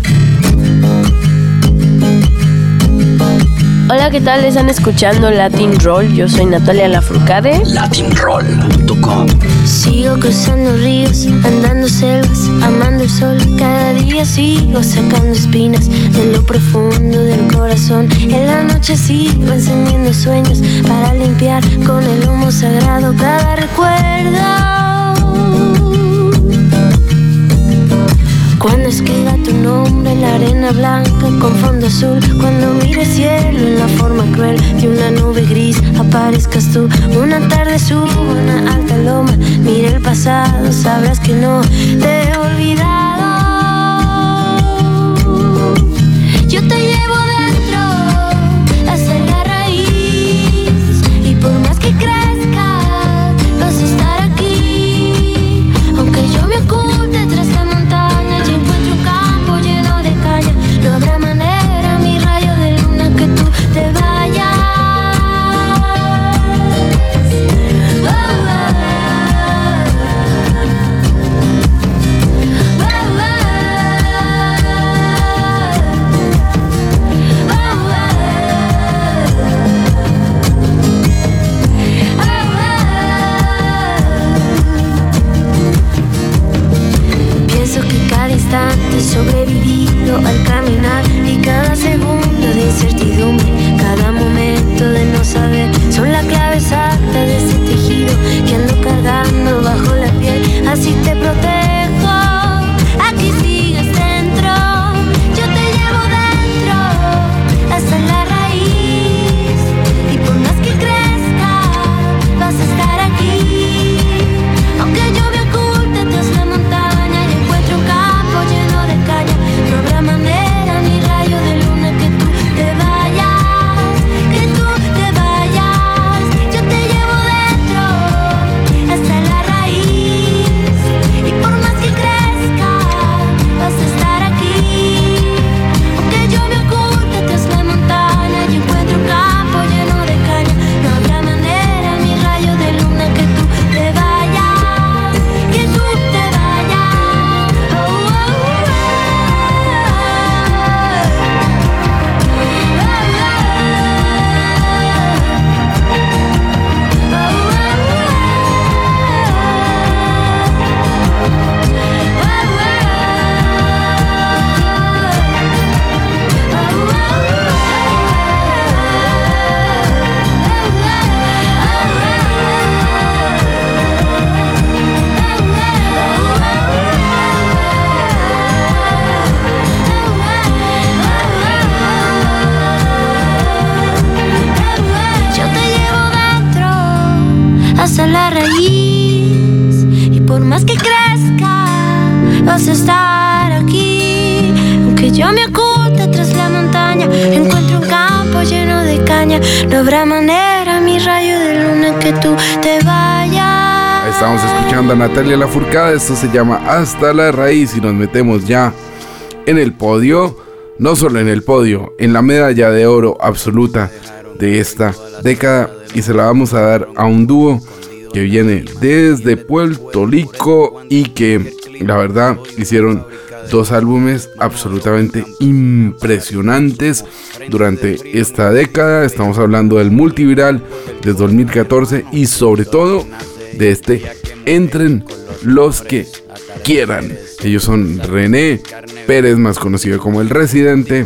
[SPEAKER 28] Hola, ¿qué tal? Están escuchando Latin Roll. Yo soy Natalia Lafourcade.
[SPEAKER 2] Latinroll.com
[SPEAKER 21] Sigo cruzando ríos, andando selvas, amando el sol. Cada día sigo sacando espinas de lo profundo del corazón. En la noche sigo encendiendo sueños para limpiar con el humo sagrado cada recuerdo. Cuando escriba tu nombre en la arena blanca con fondo azul, cuando mire el cielo en la forma cruel de una nube gris, aparezcas tú. Una tarde subo una alta loma, mire el pasado, sabrás que no te he.
[SPEAKER 23] Natalia Lafourcade. Esto se llama Hasta la raíz y nos metemos ya en el podio. No solo en el podio, en la medalla de oro absoluta de esta década. Y se la vamos a dar a un dúo que viene desde Puerto Rico y que la verdad hicieron
[SPEAKER 6] dos álbumes absolutamente impresionantes durante esta década. Estamos hablando del multiviral de 2014 y sobre todo de este Entren los que quieran. Ellos son René Pérez, más conocido como el Residente,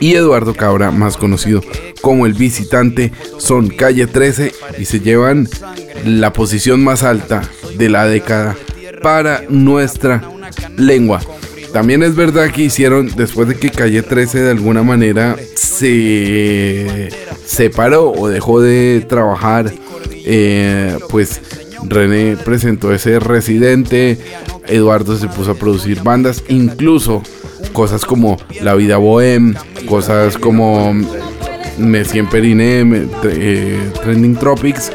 [SPEAKER 6] y Eduardo Cabra, más conocido como el Visitante. Son calle 13 y se llevan la posición más alta de la década para nuestra lengua. También es verdad que hicieron, después de que Calle 13 de alguna manera se separó o dejó de trabajar, eh, pues René presentó ese residente, Eduardo se puso a producir bandas, incluso cosas como La Vida Bohem, cosas como Messien Periné, eh, Trending Tropics,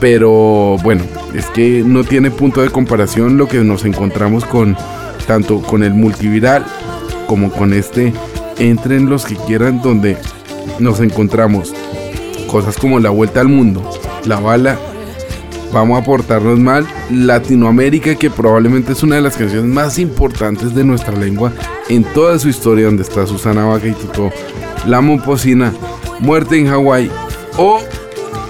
[SPEAKER 6] pero bueno, es que no tiene punto de comparación lo que nos encontramos con tanto con el multiviral como con este entren los que quieran donde nos encontramos cosas como la vuelta al mundo, la bala, vamos a portarnos mal, Latinoamérica que probablemente es una de las canciones más importantes de nuestra lengua en toda su historia donde está Susana Vaca y Tito, La Momposina, Muerte en Hawái o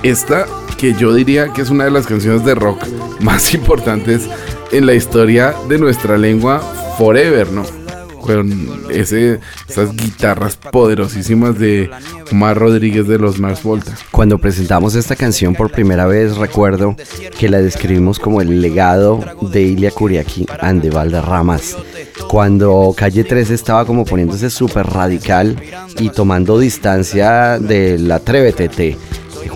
[SPEAKER 6] esta que yo diría que es una de las canciones de rock más importantes en la historia de nuestra lengua forever, ¿no? Con ese, esas guitarras poderosísimas de Omar Rodríguez de los Mars Volta.
[SPEAKER 7] Cuando presentamos esta canción por primera vez, recuerdo que la describimos como el legado de Ilia Kuriaki and de Valderramas. Cuando Calle 13 estaba como poniéndose súper radical y tomando distancia del Atrévete.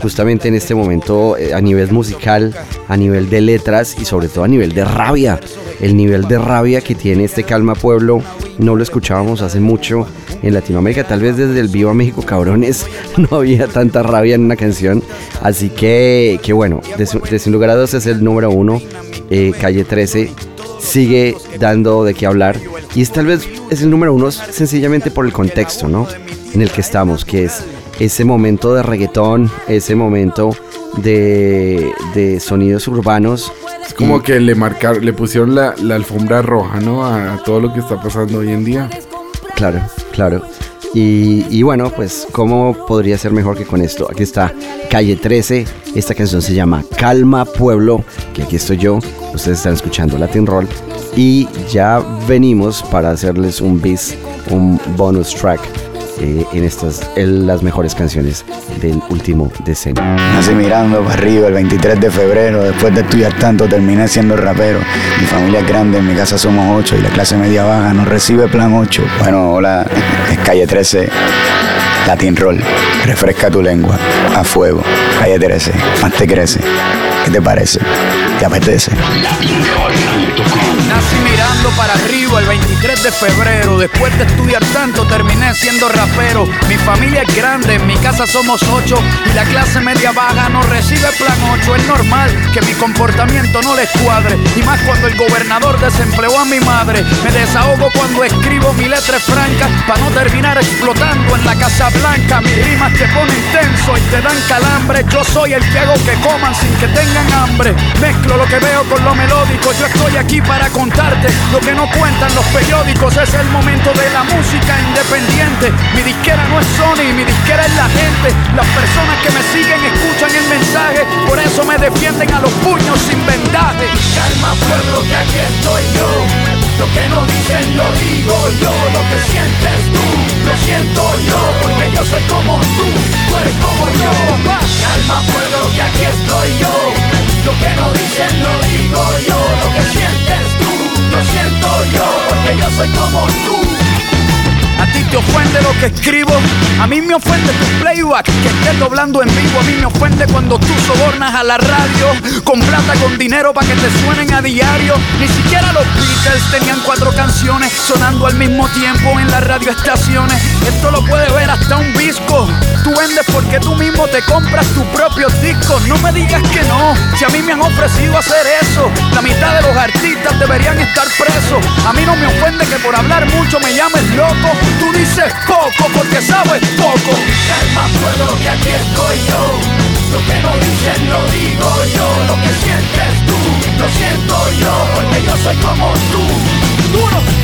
[SPEAKER 7] Justamente en este momento, eh, a nivel musical, a nivel de letras y sobre todo a nivel de rabia. El nivel de rabia que tiene este Calma Pueblo no lo escuchábamos hace mucho en Latinoamérica. Tal vez desde el Viva México Cabrones no había tanta rabia en una canción. Así que, que bueno, de, sin lugar a dudas es el número uno. eh, Calle 13 sigue dando de qué hablar. Y es tal vez es el número uno sencillamente por el contexto, ¿no? En el que estamos, que es ese momento de reggaetón, ese momento de, de sonidos urbanos.
[SPEAKER 6] Es como que le marcaron, le pusieron la, la alfombra roja, ¿no? A, a todo lo que está pasando hoy en día.
[SPEAKER 7] Claro, claro. Y, y bueno, pues, ¿cómo podría ser mejor que con esto? Aquí está Calle 13. Esta canción se llama Calma Pueblo, que aquí estoy yo. Ustedes están escuchando Latin Roll. Y ya venimos para hacerles un bis, un bonus track eh, en estas, en las mejores canciones del último decenio.
[SPEAKER 29] Nací mirando para arriba el 23 de febrero. Después de estudiar tanto, terminé siendo rapero. Mi familia es grande, en mi casa somos ocho y la clase media baja nos recibe plan 8. Bueno, hola, es calle 13, Latin Roll. Refresca tu lengua, a fuego. Calle 13, más te crece. ¿Qué te parece? ¿Te apetece?
[SPEAKER 30] Nací mirando para arriba el 23 de febrero. Después de estudiar tanto, terminé siendo rapero. Mi familia es grande, en mi casa somos ocho. Y la clase media baja no recibe plan 8. Es normal que mi comportamiento no les cuadre. Y más cuando el gobernador desempleó a mi madre. Me desahogo cuando escribo mi letra franca. Para no terminar explotando en la Casa Blanca. Mis rimas te ponen tenso y te dan calambre. Yo soy el que hago que coman sin que tengan hambre. Mezclo lo que veo con lo melódico. Yo estoy aquí para contarte lo que no cuentan los periódicos. Es el momento de la música independiente. Mi disquera no es Sony, mi disquera es la gente. Las personas que me siguen escuchan el mensaje. Por eso me defienden a los puños sin vendaje. Calma pueblo que aquí estoy yo. Lo que no dicen lo digo yo. Lo que sientes tú, lo siento yo. Porque yo soy como tú, tú eres como yo. Calma pueblo que aquí estoy yo. Lo que no dicen lo digo yo. Lo que sientes tú, lo siento yo. Porque yo soy como tú. Te ofende lo que escribo, a mí me ofende tu playback, que estés doblando en vivo, a mí me ofende cuando tú sobornas a la radio con plata, con dinero para que te suenen a diario. Ni siquiera los Beatles tenían cuatro canciones sonando al mismo tiempo en las radioestaciones. Esto lo puede ver hasta un disco. Tú vendes porque tú mismo te compras tus propios discos. No me digas que no, si a mí me han ofrecido hacer eso. La mitad de los artistas deberían estar presos. A mí no me ofende que por hablar mucho me llames loco. Dices poco porque sabes poco. Calma, pueblo, que aquí estoy yo. Lo que no dicen lo digo yo. Lo que sientes tú, lo siento yo. Porque yo soy como tú. Duro.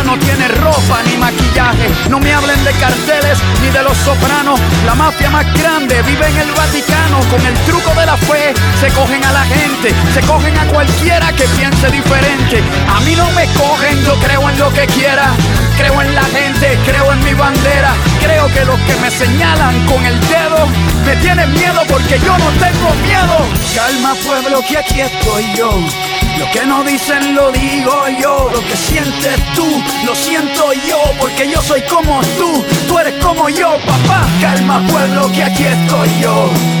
[SPEAKER 30] no tiene ropa ni maquillaje. No me hablen de carteles ni de los sopranos. La mafia más grande vive en el Vaticano. Con el truco de la fe se cogen a la gente, se cogen a cualquiera que piense diferente. A mí no me cogen, yo creo en lo que quiera. Creo en la gente, creo en mi bandera. Creo que los que me señalan con el dedo me tienen miedo porque yo no tengo miedo. Calma pueblo que aquí estoy yo. Lo que no dicen lo digo yo, lo que sientes tú, lo siento yo, porque yo soy como tú, tú eres como yo, papá. Calma pueblo que aquí estoy yo.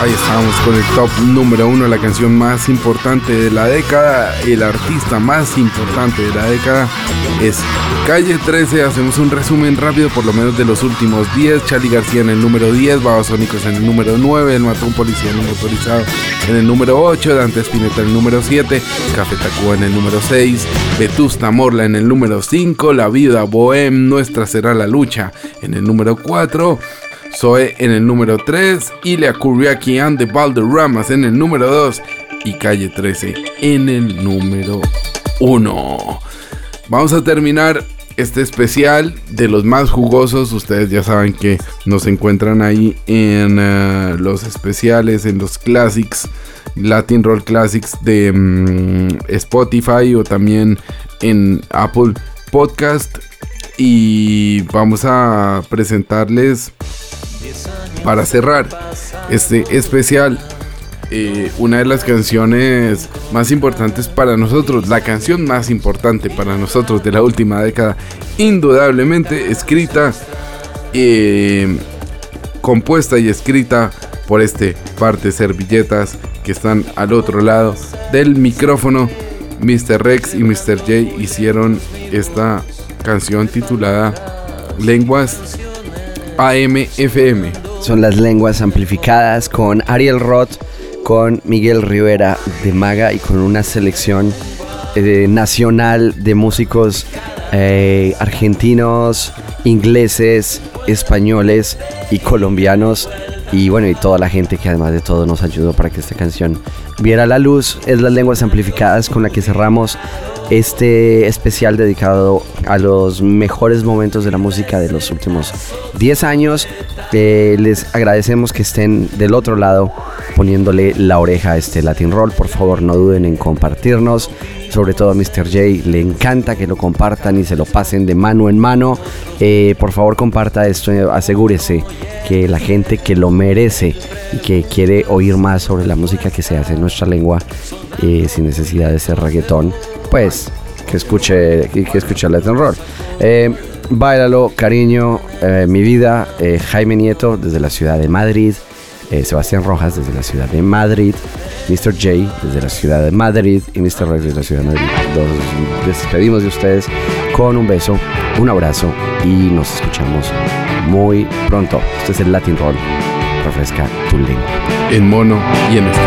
[SPEAKER 6] Ahí estamos con el top número uno, la canción más importante de la década, el artista más importante de la década es Calle 13. Hacemos un resumen rápido, por lo menos de los últimos 10. Charlie García en el número 10, Babasónicos en el número 9, El Matón Policía el motorizado en el número 8, Dante Spinetta en el número 7, Café Tacuba en el número 6, Vetusta Morla en el número 5, La Vida Bohem, Nuestra Será la Lucha en el número 4. Zoe en el número 3, Ilya Kuriaki and the Valderramas en el número 2 y Calle 13 en el número 1. Vamos a terminar este especial de los más jugosos. Ustedes ya saben que nos encuentran ahí en eh, los especiales, en los classics, Latin Roll Classics de mm, Spotify o también en Apple Podcast. Y vamos a presentarles para cerrar este especial eh, una de las canciones más importantes para nosotros, la canción más importante para nosotros de la última década, indudablemente escrita, eh, compuesta y escrita por este par de servilletas que están al otro lado del micrófono. Mr. Rex y Mr. J hicieron esta canción titulada Lenguas AMFM.
[SPEAKER 7] Son las lenguas amplificadas con Ariel Roth, con Miguel Rivera de Maga y con una selección eh, nacional de músicos eh, argentinos, ingleses, españoles y colombianos. Y bueno, y toda la gente que además de todo nos ayudó para que esta canción viera la luz. Es las lenguas amplificadas con la que cerramos este especial dedicado a los mejores momentos de la música de los últimos 10 años. Eh, les agradecemos que estén del otro lado poniéndole la oreja a este Latin Roll. Por favor, no duden en compartirnos. Sobre todo a Mr. J le encanta que lo compartan y se lo pasen de mano en mano. Eh, por favor, comparta esto. Asegúrese que la gente que lo merece y que quiere oír más sobre la música que se hace en nuestra lengua, eh, sin necesidad de ser reggaetón, pues que escuche, que, escuche Latin Roll. Eh, Báilalo, cariño, mi vida, Jaime Nieto desde la ciudad de Madrid, eh, Sebastián Rojas desde la ciudad de Madrid, Mr. J desde la ciudad de Madrid y Mr. Rex desde la ciudad de Madrid. Nos despedimos de ustedes con un beso, un abrazo y nos escuchamos muy pronto. Este es el Latin Roll. Refresca tu lengua.
[SPEAKER 6] En mono y en este.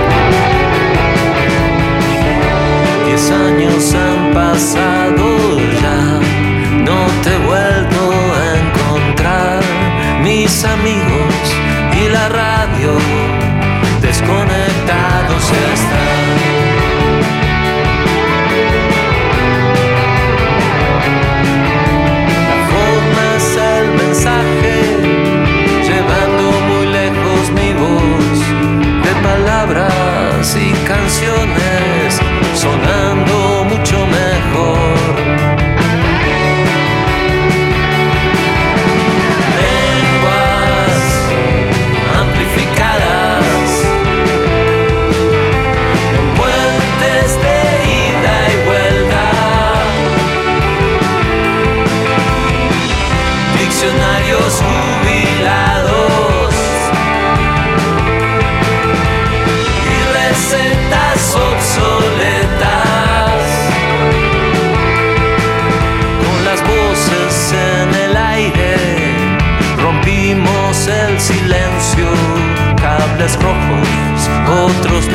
[SPEAKER 17] Diez años han pasado ya, no te he vuelto a encontrar. Mis amigos y la radio desconectados están. rojos, otros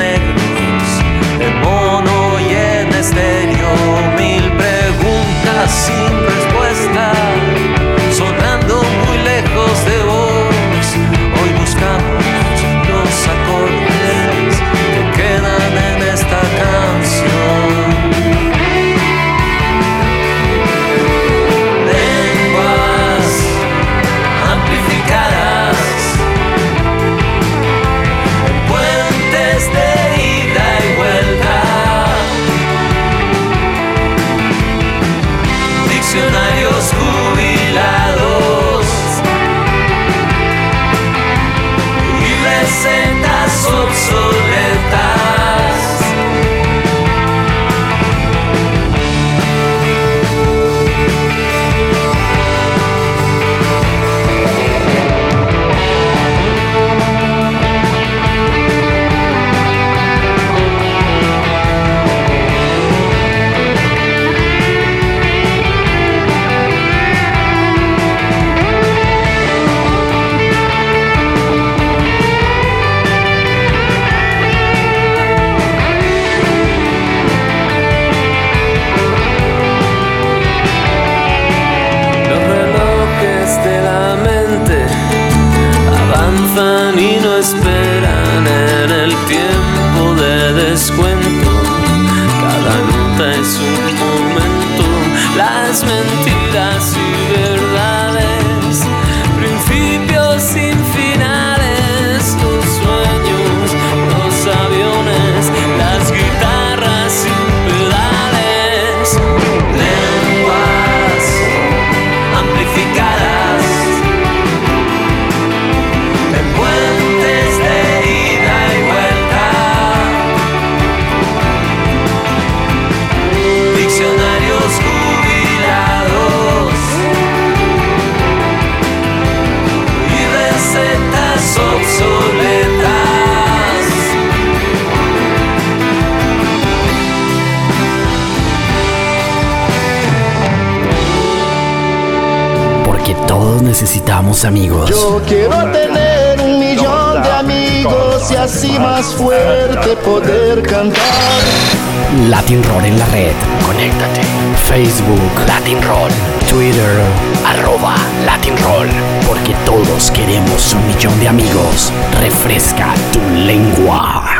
[SPEAKER 2] necesitamos amigos.
[SPEAKER 31] Yo quiero tener un millón de amigos y así más fuerte poder cantar.
[SPEAKER 2] Latin Roll en la red. Conéctate. Facebook, Latin Roll. Twitter, arroba Latin Roll. Porque todos queremos un millón de amigos. Refresca tu lengua.